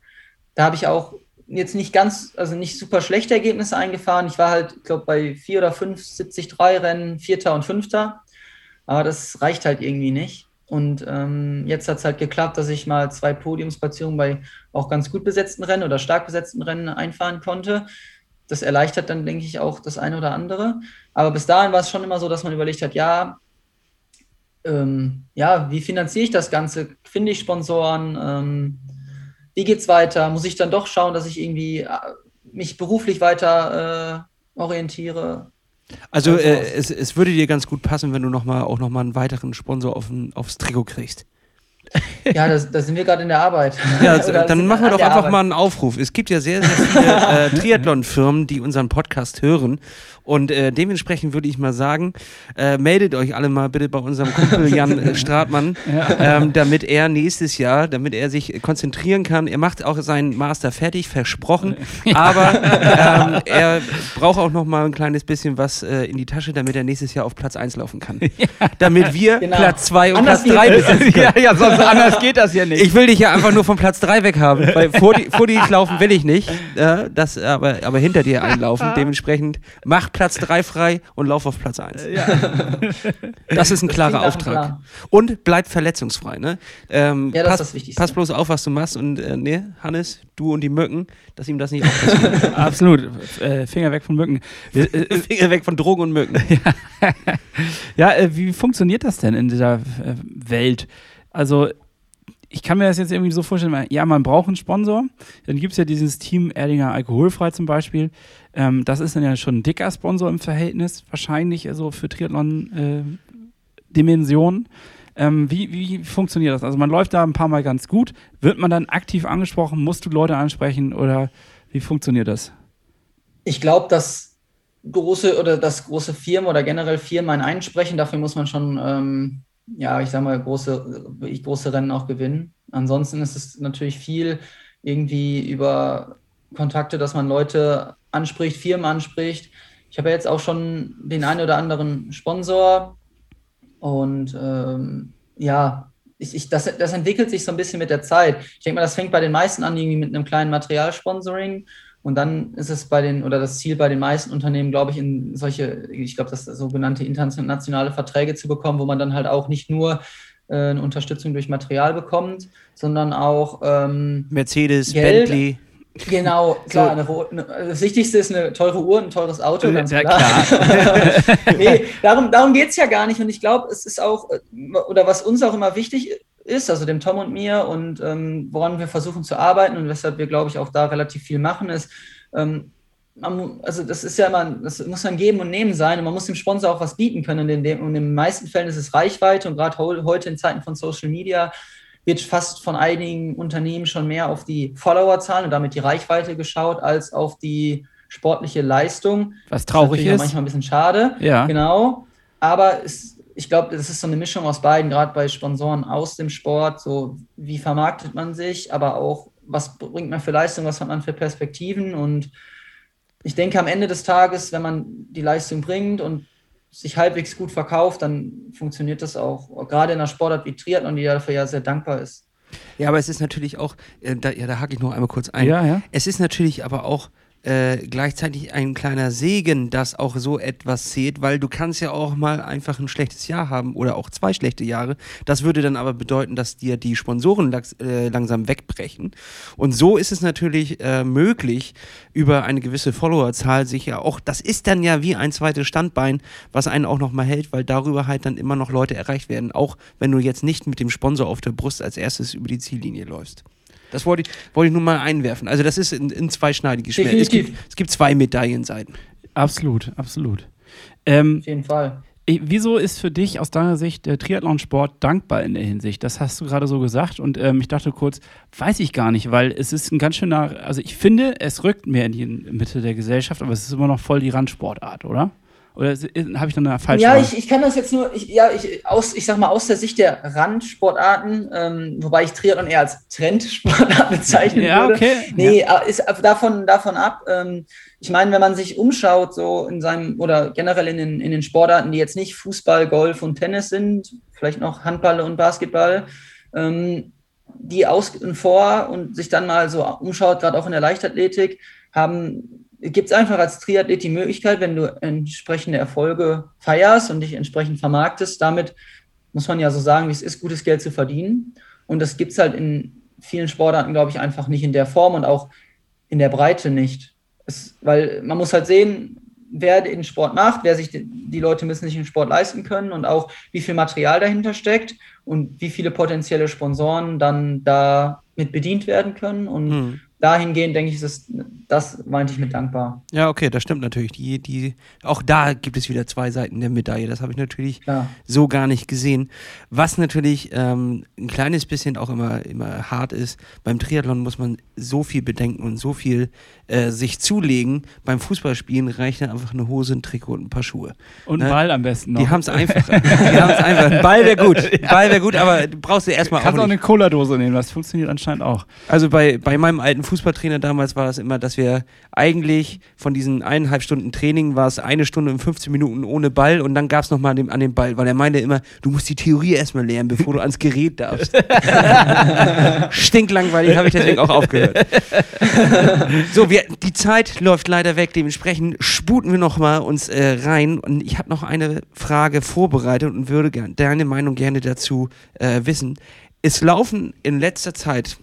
Da habe ich auch jetzt nicht ganz, also nicht super schlechte Ergebnisse eingefahren. Ich war halt, ich glaube, bei vier oder fünf 73 Rennen, Vierter und Fünfter. Aber das reicht halt irgendwie nicht. Und ähm, jetzt hat es halt geklappt, dass ich mal zwei Podiumsplatzierungen bei auch ganz gut besetzten Rennen oder stark besetzten Rennen einfahren konnte das erleichtert dann, denke ich, auch das eine oder andere. Aber bis dahin war es schon immer so, dass man überlegt hat, ja, ähm, ja, wie finanziere ich das Ganze? Finde ich Sponsoren? Ähm, wie geht es weiter? Muss ich dann doch schauen, dass ich irgendwie äh, mich beruflich weiter äh, orientiere? Also äh, es, es würde dir ganz gut passen, wenn du noch mal, auch nochmal einen weiteren Sponsor auf, aufs Trikot kriegst. Ja, da sind wir gerade in der Arbeit. Ja, also, dann machen wir doch einfach Arbeit. mal einen Aufruf. Es gibt ja sehr, sehr viele äh, Triathlon-Firmen, die unseren Podcast hören und äh, dementsprechend würde ich mal sagen, äh, meldet euch alle mal bitte bei unserem Kumpel Jan äh, Stratmann, ja. ähm, damit er nächstes Jahr, damit er sich konzentrieren kann. Er macht auch seinen Master fertig, versprochen, aber ähm, er braucht auch noch mal ein kleines bisschen was äh, in die Tasche, damit er nächstes Jahr auf Platz 1 laufen kann. Ja. Damit wir genau. Platz 2 und anders Platz 3 besetzen können. Ja, ja, sonst anders geht das ja nicht. Ich will dich ja einfach nur von Platz 3 weghaben, weil vor, die, vor dir laufen will ich nicht, das, aber, aber hinter dir einlaufen. Dementsprechend mach Platz 3 frei und lauf auf Platz 1. Ja. Das ist ein klarer Auftrag. Und bleib verletzungsfrei. Ne? Ähm, ja, das pass, ist das Wichtigste. Pass bloß auf, was du machst. Und äh, nee, Hannes, du und die Mücken, dass ihm das nicht passiert. Absolut. Äh, Finger weg von Mücken. Äh, äh, Finger weg von Drogen und Mücken. ja, ja äh, wie funktioniert das denn in dieser äh, Welt? Also ich kann mir das jetzt irgendwie so vorstellen, ja, man braucht einen Sponsor. Dann gibt es ja dieses Team Erdinger Alkoholfrei zum Beispiel. Ähm, das ist dann ja schon ein dicker Sponsor im Verhältnis, wahrscheinlich, also für Triathlon-Dimensionen. Äh, ähm, wie, wie funktioniert das? Also man läuft da ein paar Mal ganz gut. Wird man dann aktiv angesprochen? Musst du Leute ansprechen oder wie funktioniert das? Ich glaube, dass große oder dass große Firmen oder generell Firmen einen einsprechen, dafür muss man schon ähm, ja, ich sag mal, große, große Rennen auch gewinnen. Ansonsten ist es natürlich viel irgendwie über Kontakte, dass man Leute anspricht, Firmen anspricht. Ich habe ja jetzt auch schon den einen oder anderen Sponsor und ähm, ja, ich, ich, das, das entwickelt sich so ein bisschen mit der Zeit. Ich denke mal, das fängt bei den meisten an, irgendwie mit einem kleinen Materialsponsoring und dann ist es bei den, oder das Ziel bei den meisten Unternehmen, glaube ich, in solche, ich glaube, das sogenannte internationale Verträge zu bekommen, wo man dann halt auch nicht nur äh, eine Unterstützung durch Material bekommt, sondern auch ähm, Mercedes, Geld. Bentley. Genau, klar. So. Eine, das Wichtigste ist eine teure Uhr, ein teures Auto. Ganz ja, klar. klar. nee, darum, darum geht es ja gar nicht. Und ich glaube, es ist auch, äh, oder was uns auch immer wichtig ist, also dem Tom und mir und ähm, woran wir versuchen zu arbeiten und weshalb wir, glaube ich, auch da relativ viel machen, ist, ähm, man, also das ist ja immer, das muss ein Geben und Nehmen sein und man muss dem Sponsor auch was bieten können. Und in, dem, und in den meisten Fällen ist es Reichweite und gerade heute in Zeiten von Social Media wird fast von einigen Unternehmen schon mehr auf die Followerzahlen und damit die Reichweite geschaut, als auf die sportliche Leistung. Was traurig ist. ist. Manchmal ein bisschen schade. Ja. Genau. Aber es ich glaube, das ist so eine Mischung aus beiden, gerade bei Sponsoren aus dem Sport. So, wie vermarktet man sich, aber auch, was bringt man für Leistung, was hat man für Perspektiven. Und ich denke, am Ende des Tages, wenn man die Leistung bringt und sich halbwegs gut verkauft, dann funktioniert das auch. Gerade in einer Sportart wie Triathlon, die dafür ja sehr dankbar ist. Ja, aber es ist natürlich auch, äh, da, ja, da hake ich noch einmal kurz ein. Ja, ja. Es ist natürlich aber auch äh, gleichzeitig ein kleiner Segen, dass auch so etwas zählt, weil du kannst ja auch mal einfach ein schlechtes Jahr haben oder auch zwei schlechte Jahre. Das würde dann aber bedeuten, dass dir die Sponsoren äh, langsam wegbrechen. Und so ist es natürlich äh, möglich, über eine gewisse Followerzahl sich ja auch, das ist dann ja wie ein zweites Standbein, was einen auch nochmal hält, weil darüber halt dann immer noch Leute erreicht werden, auch wenn du jetzt nicht mit dem Sponsor auf der Brust als erstes über die Ziellinie läufst. Das wollte ich, wollte ich nur mal einwerfen. Also das ist ein, ein zweischneidiges Schwert. Es gibt, es gibt zwei Medaillenseiten. Absolut, absolut. Ähm, Auf jeden Fall. ich- wieso ist für dich aus deiner Sicht der Triathlonsport dankbar in der Hinsicht? Das hast du gerade so gesagt und ähm, ich dachte kurz, weiß ich gar nicht, weil es ist ein ganz schöner, also ich finde, es rückt mehr in die Mitte der Gesellschaft, aber es ist immer noch voll die Randsportart, oder? Oder habe ich dann eine falsche Ja, ich, ich kann das jetzt nur, ich, ja, ich, aus, ich sag mal, aus der Sicht der Randsportarten, ähm, wobei ich Triathlon eher als Trendsportart bezeichnen Ja, würde. okay. Nee, äh, ist davon, davon ab. Ähm, ich meine, wenn man sich umschaut, so in seinem oder generell in den, in den Sportarten, die jetzt nicht Fußball, Golf und Tennis sind, vielleicht noch Handball und Basketball, ähm, die außen vor und sich dann mal so umschaut, gerade auch in der Leichtathletik, haben gibt es einfach als Triathlet die Möglichkeit, wenn du entsprechende Erfolge feierst und dich entsprechend vermarktest, damit muss man ja so sagen, wie es ist, gutes Geld zu verdienen. Und das gibt es halt in vielen Sportarten, glaube ich, einfach nicht in der Form und auch in der Breite nicht. Es, weil man muss halt sehen, wer den Sport macht, wer sich, die, Leute müssen sich den Sport leisten können und auch wie viel Material dahinter steckt und wie viele potenzielle Sponsoren dann da mit bedient werden können. Und Hm. Dahingehend denke ich, es, das meinte ich mit dankbar. Ja, okay, das stimmt natürlich. Die, die, auch da gibt es wieder zwei Seiten der Medaille. Das habe ich natürlich Klar. so gar nicht gesehen. Was natürlich ähm, ein kleines bisschen auch immer, immer hart ist, beim Triathlon muss man so viel bedenken und so viel äh, sich zulegen. Beim Fußballspielen reicht dann einfach eine Hose, ein Trikot und ein paar Schuhe. Und ne? einen Ball am besten noch. Die haben es einfacher. Die haben es einfach. Ein Ball wäre gut. Ein Ball wäre gut, aber du brauchst du erstmal Kannst auch auch eine Cola-Dose nehmen, das funktioniert anscheinend auch. Also bei, bei meinem alten Fußballtrainer damals war das immer, dass wir eigentlich von diesen eineinhalb Stunden Training war es eine Stunde und 15 Minuten ohne Ball und dann gab es nochmal an dem, an dem Ball, weil er meinte immer, du musst die Theorie erstmal lernen, bevor du ans Gerät darfst. Stinklangweilig, habe ich deswegen auch aufgehört. so, wir, die Zeit läuft leider weg, dementsprechend sputen wir nochmal uns äh, rein und ich habe noch eine Frage vorbereitet und würde gern, deine Meinung gerne dazu äh, wissen. Es laufen in letzter Zeit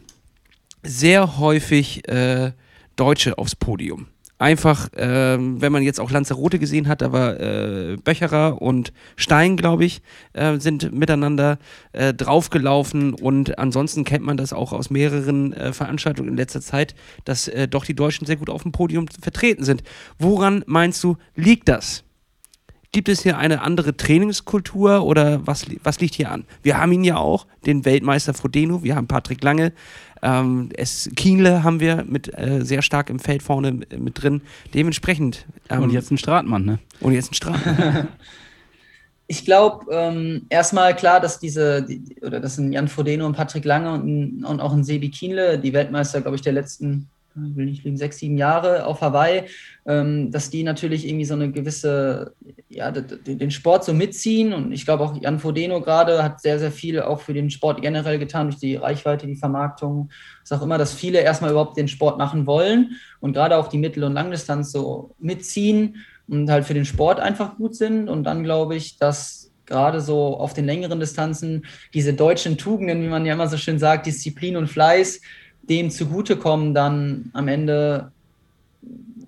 sehr häufig äh, Deutsche aufs Podium. Einfach, ähm, wenn man jetzt auch Lanzarote gesehen hat, aber äh, Böcherer und Stein, glaube ich, äh, sind miteinander äh, draufgelaufen und ansonsten kennt man das auch aus mehreren äh, Veranstaltungen in letzter Zeit, dass äh, doch die Deutschen sehr gut auf dem Podium vertreten sind. Woran meinst du, liegt das? Gibt es hier eine andere Trainingskultur oder was, was liegt hier an? Wir haben ihn ja auch, den Weltmeister Frodeno, wir haben Patrick Lange, ähm, es, Kienle haben wir mit äh, sehr stark im Feld vorne mit, drin. Dementsprechend. Ähm, Und jetzt ein Stratmann, ne? und jetzt ein Strahl. Ich glaube, ähm, erstmal klar, dass diese, die, oder das sind Jan Frodeno und Patrick Lange und, ein- und auch ein Sebi Kienle, die Weltmeister, glaube ich, der letzten, will nicht lügen, sechs, sieben Jahre auf Hawaii, ähm, dass die natürlich irgendwie so eine gewisse, ja, den Sport so mitziehen. Und ich glaube auch Jan Frodeno gerade hat sehr, sehr viel auch für den Sport generell getan, durch die Reichweite, die Vermarktung. Ich sage immer, dass viele erstmal überhaupt den Sport machen wollen und gerade auch die Mittel- und Langdistanz so mitziehen und halt für den Sport einfach gut sind. Und dann glaube ich, dass gerade so auf den längeren Distanzen diese deutschen Tugenden, wie man ja immer so schön sagt, Disziplin und Fleiß, dem zugutekommen, dann am Ende,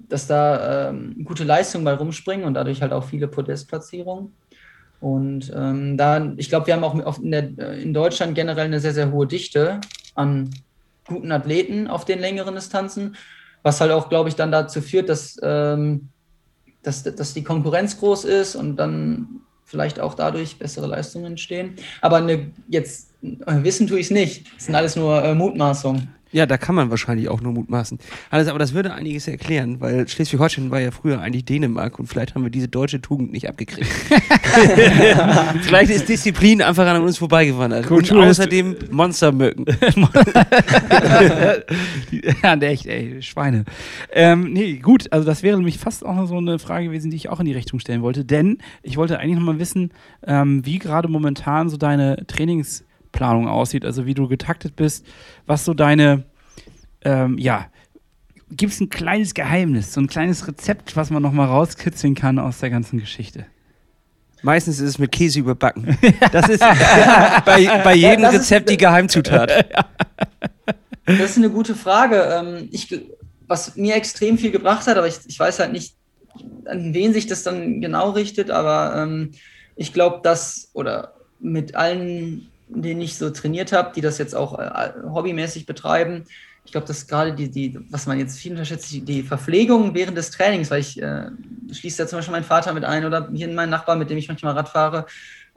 dass da ähm, gute Leistungen bei rumspringen und dadurch halt auch viele Podestplatzierungen. Und ähm, da, ich glaube, wir haben auch in, der, in Deutschland generell eine sehr, sehr hohe Dichte an guten Athleten auf den längeren Distanzen, was halt auch, glaube ich, dann dazu führt, dass, ähm, dass, dass die Konkurrenz groß ist und dann vielleicht auch dadurch bessere Leistungen entstehen. Aber eine, jetzt äh, wissen tue ich es nicht. Das sind alles nur äh, Mutmaßungen. Ja, da kann man wahrscheinlich auch nur mutmaßen. Alles, aber das würde einiges erklären, weil Schleswig-Holstein war ja früher eigentlich Dänemark und vielleicht haben wir diese deutsche Tugend nicht abgekriegt. vielleicht ist Disziplin einfach an uns vorbeigewandert. Und Kultur ist- außerdem Monstermücken. ja, echt, ey, Schweine. Ähm, nee, gut, also das wäre nämlich fast auch noch so eine Frage gewesen, die ich auch in die Richtung stellen wollte, denn ich wollte eigentlich nochmal wissen, ähm, wie gerade momentan so deine Trainingsplanung aussieht, also wie du getaktet bist, was so deine, ähm, ja, gibt es ein kleines Geheimnis, so ein kleines Rezept, was man noch mal rauskitzeln kann aus der ganzen Geschichte? Meistens ist es mit Käse überbacken. Das ist bei, bei jedem ist- Rezept die Geheimzutat. Das ist eine gute Frage. Ähm, ich, was mir extrem viel gebracht hat, aber ich, ich weiß halt nicht, an wen sich das dann genau richtet, aber ähm, ich glaube, dass, oder mit allen, denen ich so trainiert habe, die das jetzt auch äh, hobbymäßig betreiben, ich glaube, dass gerade die, die, was man jetzt viel unterschätzt, die, Verpflegung während des Trainings, weil ich äh, schließe da zum Beispiel meinen Vater mit ein oder hier meinen Nachbarn, mit dem ich manchmal Rad fahre,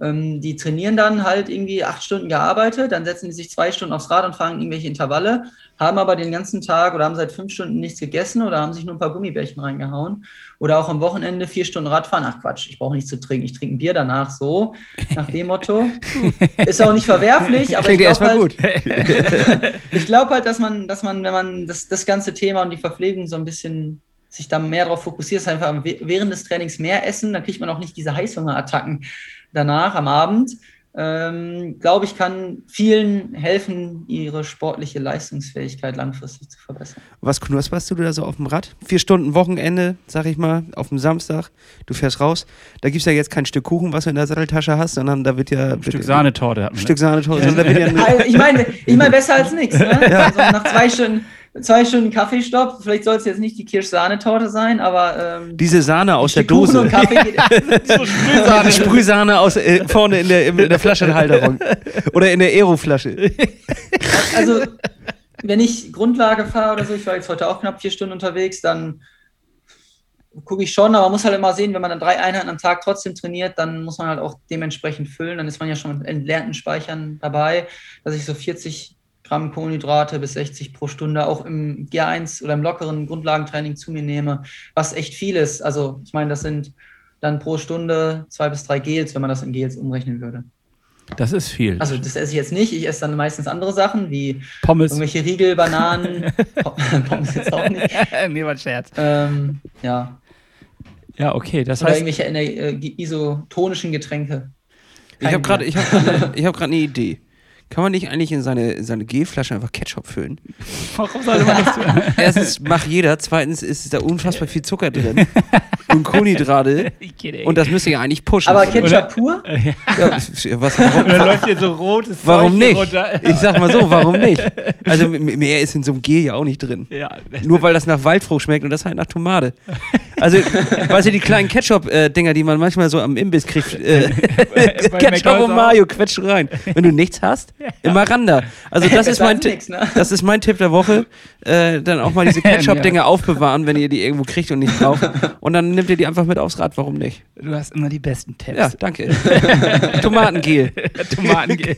ähm, die trainieren dann halt irgendwie acht Stunden gearbeitet, dann setzen die sich zwei Stunden aufs Rad und fahren irgendwelche Intervalle, haben aber den ganzen Tag oder haben seit fünf Stunden nichts gegessen oder haben sich nur ein paar Gummibärchen reingehauen. Oder auch am Wochenende vier Stunden Radfahren. Ach Quatsch, ich brauche nichts zu trinken, ich trinke ein Bier danach, so, nach dem Motto. Ist auch nicht verwerflich, aber Klingt ich glaube halt, gut. ich glaube halt, dass man, dass man, wenn man das, das ganze Thema und die Verpflegung so ein bisschen sich da mehr darauf fokussiert, einfach während des Trainings mehr essen, dann kriegt man auch nicht diese Heißhungerattacken danach am Abend. Ähm, glaube ich, kann vielen helfen, ihre sportliche Leistungsfähigkeit langfristig zu verbessern. Was knusperst du da so auf dem Rad? Vier Stunden Wochenende, sag ich mal, auf dem Samstag. Du fährst raus. Da gibt es ja jetzt kein Stück Kuchen, was du in der Satteltasche hast, sondern da wird ja. Ein Stück Sahnetorte man. Stück Sahnetorte. sondern da wird ja Also, ich meine, ich meine besser als nichts. Ne? Also nach zwei Stunden, zwei Stunden Kaffeestopp, vielleicht soll es jetzt nicht die Kirschsahnetorte sein, aber ähm, diese Sahne aus der Kuchen Dose. und Kaffee geht, Sprühsahne, Sprühsahne aus, äh, vorne in der, in der Flaschenhalterung. Oder in der Aeroflasche. also wenn ich Grundlage fahre oder so, ich war jetzt heute auch knapp vier Stunden unterwegs, dann gucke ich schon, aber man muss halt immer sehen, wenn man dann drei Einheiten am Tag trotzdem trainiert, dann muss man halt auch dementsprechend füllen. Dann ist man ja schon mit entleerten Speichern dabei, dass ich so 40 Gramm Kohlenhydrate bis 60 pro Stunde auch im G1 oder im lockeren Grundlagentraining zu mir nehme, was echt viel ist. Also ich meine, das sind dann pro Stunde zwei bis drei Gels, wenn man das in Gels umrechnen würde. Das ist viel. Also das esse ich jetzt nicht. Ich esse dann meistens andere Sachen wie Pommes. irgendwelche Riegel, Bananen, Pommes jetzt auch nicht. nee, war ein Scherz. Ähm, ja, Ja, okay. Das oder heißt, irgendwelche äh, isotonischen Getränke. Ich habe Kein gerade ich hab grad eine, ich hab grad eine Idee. Kann man nicht eigentlich in seine, in seine Gelflasche einfach Ketchup füllen? warum sollte man das tun? Erstens macht jeder, zweitens ist da unfassbar viel Zucker drin und Kohlenhydrate und das müsste ja eigentlich pushen. Aber Ketchup pur? ja, was, warum, Und dann läuft hier so rotes warum nicht? runter. Ich sag mal so, warum nicht? Also mehr ist in so einem Gel ja auch nicht drin. Ja, Nur weil das nach Waldfrucht schmeckt und das halt nach Tomate. Also, weißt du, die kleinen Ketchup-Dinger, die man manchmal so am Imbiss kriegt, äh, Ketchup McDonald's und. Mayo quetschen rein. Wenn du nichts hast, immer Randa. Also das ist mein nix, ne? Das ist mein Tipp der Woche. Äh, dann auch mal diese Ketchup-Dinger aufbewahren, wenn ihr die irgendwo kriegt und nicht braucht. Und dann nehmt ihr die einfach mit aufs Rad. Warum nicht? Du hast immer die besten Tipps. Ja, danke. Tomatengel. Tomatengel.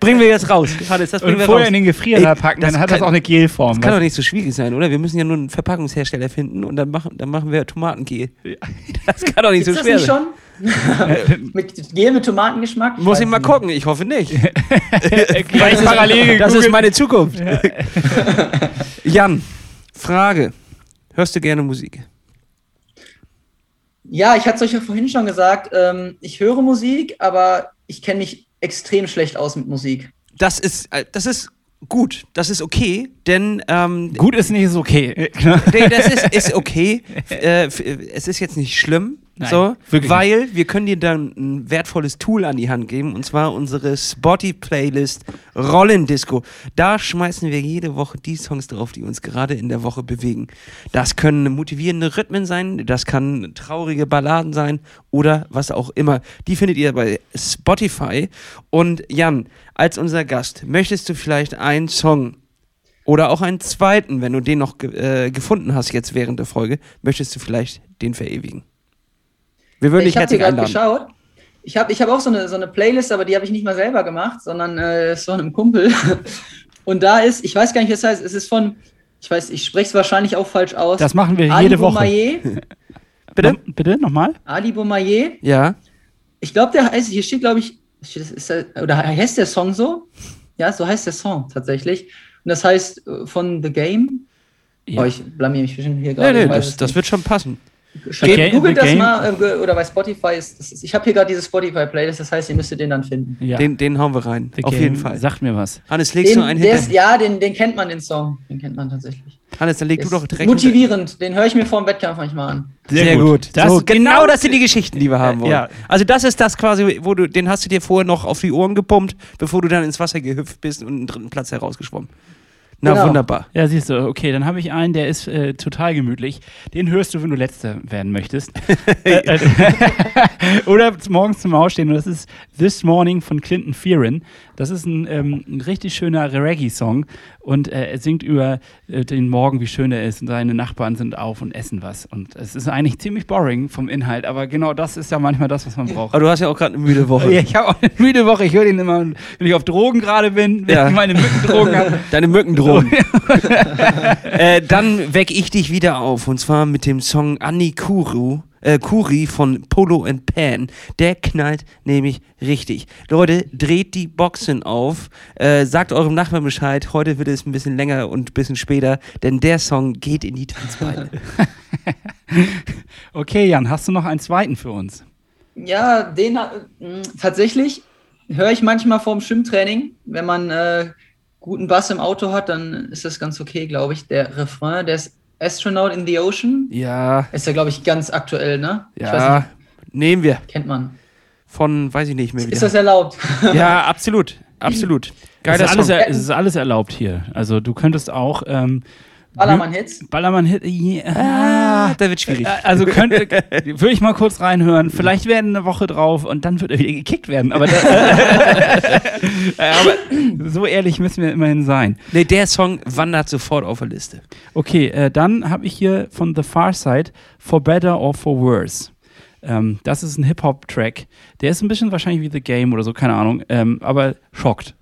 Bringen wir jetzt raus. Hannes, das bringen Und wir vorher raus. in den Gefrierer packen, das dann hat kann- das auch eine Gelform. Das kann doch nicht so schwierig sein, oder? Wir müssen ja nur einen Verpackungshersteller finden und dann machen, dann machen wir Tomatengel. Das kann doch nicht Ist so das schwer nicht sein. schon? mit Gel mit Tomatengeschmack? Muss Weiß ich mal nicht. gucken, ich hoffe nicht. Gleich parallel Das ist meine Zukunft. Jan, Frage. Hörst du gerne Musik? Ja, ich hatte es euch ja vorhin schon gesagt, ähm, ich höre Musik, aber ich kenne mich extrem schlecht aus mit Musik. Das ist, äh, das ist gut, das ist okay, denn ähm, Gut ist nicht, ist okay. Nee, das ist, ist okay. Äh, es ist jetzt nicht schlimm, Nein, so, wirklich weil wir können dir dann ein wertvolles Tool an die Hand geben und zwar unsere Spotify-Playlist Rollendisco. Da schmeißen wir jede Woche die Songs drauf, die uns gerade in der Woche bewegen. Das können motivierende Rhythmen sein, das kann traurige Balladen sein oder was auch immer. Die findet ihr bei Spotify. Und Jan, als unser Gast, möchtest du vielleicht einen Song oder auch einen zweiten, wenn du den noch äh, gefunden hast jetzt während der Folge, möchtest du vielleicht den verewigen. Wir würden dich ich habe hier herzlich gerade einladen. geschaut. Ich habe ich hab auch so eine, so eine Playlist, aber die habe ich nicht mal selber gemacht, sondern äh, ist von einem Kumpel. Und da ist, ich weiß gar nicht, wie es heißt, es ist von, ich weiß, ich spreche es wahrscheinlich auch falsch aus. Das machen wir Ali jede Woche. Boumaier. Bitte? Nom- Bitte, nochmal? Ali Boumaier. Ja. Ich glaube, der heißt, hier steht, glaube ich, das- ist der, oder heißt der Song so? Ja, so heißt der Song tatsächlich. Und das heißt äh, von The Game. Ja. Oh, ich blamier mich bestimmt hier Nee, gerade. nee, weiß das, das wird schon passen. Googelt The das mal äh, oder bei Spotify ist, ich habe hier gerade diese Spotify-Playlist, das heißt, ihr müsstet den dann finden. Ja. Den, den hauen wir rein. The Auf Game jeden Fall. Sagt mir was. Hannes, legst Den, du einen der ist, hinter? ja, den, den kennt man, den Song. Den kennt man tatsächlich. Hannes, dann leg du doch direkt. motivierend, den höre ich mir vor dem Wettkampf manchmal an. Sehr, gut. Das so, ist genau, genau das sind die Geschichten, die wir haben wollen. ja. Also das ist das quasi, wo du, den hast du dir vorher noch auf die Ohren gepumpt, bevor du dann ins Wasser gehüpft bist und einen dritten Platz herausgeschwommen. Na, Genau. wunderbar. Ja, siehst du, okay, dann habe ich einen, der ist äh, total gemütlich. Den hörst du, wenn du Letzter werden möchtest. Äh, äh, Oder morgens zum Aufstehen. Und das ist This Morning von Clinton Fearon. Das ist ein, ähm, ein richtig schöner Reggae-Song. Und äh, er singt über äh, den Morgen, wie schön er ist. Und seine Nachbarn sind auf und essen was. Und es ist eigentlich ziemlich boring vom Inhalt. Aber genau das ist ja manchmal das, was man braucht. Aber du hast ja auch gerade eine müde Woche. Ja, ich habe auch eine müde Woche. Ich höre den immer, wenn ich auf Drogen gerade bin, wenn Ja. ich meine Mückendrogen habe. Deine Mückendrohung. äh, dann weck ich dich wieder auf. Und zwar mit dem Song Anni Kuru. Äh, Kuri von Polo and Pan. Der knallt nämlich richtig. Leute, dreht die Boxen auf. Äh, sagt eurem Nachbarn Bescheid. Heute wird es ein bisschen länger und ein bisschen später, denn der Song geht in die Tanzbeine. Okay, Jan, hast du noch einen zweiten für uns? Ja, den mh, tatsächlich höre ich manchmal vorm Schwimmtraining. Wenn man äh, guten Bass im Auto hat, dann ist das ganz okay, glaube ich. Der Refrain, der ist Astronaut in the Ocean. ja, Ist ja, glaube ich, ganz aktuell, ne? Ich weiß ja. nicht, Nehmen wir. kennt man. Von, weiß ich nicht mehr. wie Ist das erlaubt? Ja, absolut. Absolut. Es Geiler ist, alles, es ist alles erlaubt hier. Also du könntest auch ähm, Ballermann-Hits? Ballermann-Hit. Ja, Ah, da wird schwierig. Äh, Also könnte, würde ich mal kurz reinhören. Vielleicht werden eine Woche drauf und dann wird er wieder gekickt werden. Aber, da, Äh, aber so ehrlich müssen wir immerhin sein. Nee, der Song wandert sofort auf der Liste. Okay, äh, dann habe ich hier von The Far Side For Better or For Worse. Ähm, das ist ein Hip-Hop-Track. Der ist ein bisschen wahrscheinlich wie The Game oder so, keine Ahnung. Ähm, aber schockt.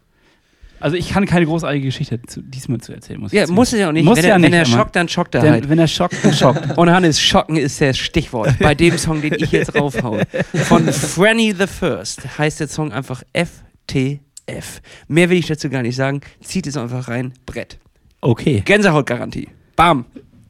Also ich kann keine großartige Geschichte zu, diesmal zu erzählen. Muss Ja, muss es ja auch nicht. Muss wenn ja er, nicht wenn er schockt, dann schockt er Denn, halt. Wenn er schockt, dann schockt. Und Hannes, schocken ist das Stichwort bei dem Song, den ich jetzt raufhaue. Von Franny the First heißt der Song einfach FTF. Mehr will ich dazu gar nicht sagen. Zieht es einfach rein. Brett. Okay. Gänsehautgarantie. Bam.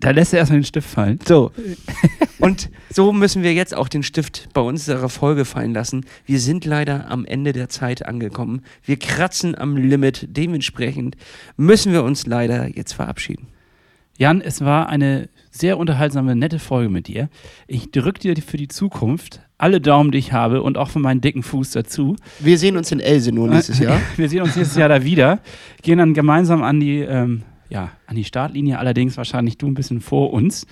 Da lässt er erstmal den Stift fallen. So. Und so müssen wir jetzt auch den Stift bei unserer Folge fallen lassen. Wir sind leider am Ende der Zeit angekommen. Wir kratzen am Limit. Dementsprechend müssen wir uns leider jetzt verabschieden. Jan, es war eine sehr unterhaltsame, nette Folge mit dir. Ich drücke dir für die Zukunft alle Daumen, die ich habe und auch für meinen dicken Fuß dazu. Wir sehen uns in Elsenor nächstes Jahr. Wir sehen uns nächstes Jahr da wieder, gehen dann gemeinsam an die, ähm, ja, an die Startlinie, allerdings wahrscheinlich du ein bisschen vor uns.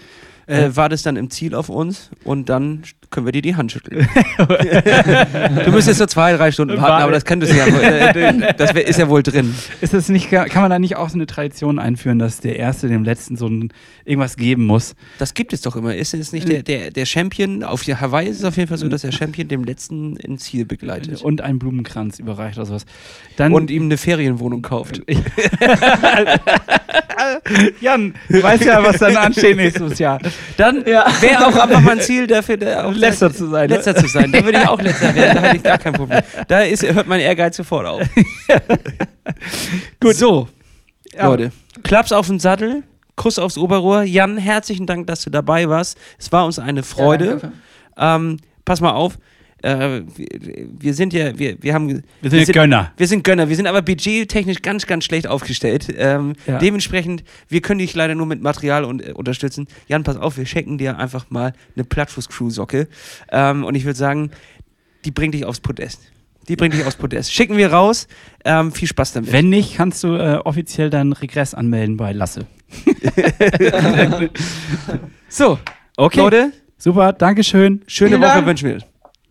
Äh, wartest dann im Ziel auf uns und dann können wir dir die Hand schütteln. du müsstest so zwei, drei Stunden warten, Warte. aber das könntest du ja wohl, äh, das wär, ist ja wohl drin. Ist das nicht, kann man da nicht auch so eine Tradition einführen, dass der Erste dem Letzten so ein, irgendwas geben muss? Das gibt es doch immer. Ist es nicht der, der, der Champion, auf der Hawaii ist es auf jeden Fall so, dass der Champion dem Letzten ins Ziel begleitet Und einen Blumenkranz überreicht oder sowas. Dann, und ihm eine Ferienwohnung kauft. Jan, du weißt ja, was dann ansteht nächstes Jahr. Dann Ja. wäre auch einfach mein Ziel dafür, der auch Letzter zu sein, ne? Letzter zu sein. Da würde ich auch letzter werden. Da hätte ich gar kein Problem. Da ist, hört mein Ehrgeiz sofort auf. Gut. So, Ja. Leute. Klaps auf den Sattel. Kuss aufs Oberrohr. Jan, herzlichen Dank, dass du dabei warst. Es war uns eine Freude. Ja, ähm, pass mal auf. Äh, wir, wir sind ja, wir, wir haben. Wir sind ja Gönner. Wir sind Gönner. Wir sind aber budgettechnisch ganz, ganz schlecht aufgestellt. Ähm, Ja. Dementsprechend, wir können dich leider nur mit Material und, äh, unterstützen. Jan, pass auf, wir schenken dir einfach mal eine Plattfuß-Crew-Socke. Ähm, und ich würde sagen, die bringt dich aufs Podest. Die bringt dich aufs Podest. Schicken wir raus. Ähm, viel Spaß damit. Wenn nicht, kannst du äh, offiziell deinen Regress anmelden bei Lasse. so, Okay. Leute, Super, Dankeschön. schöne Vielen Woche Dank. wünschen wir.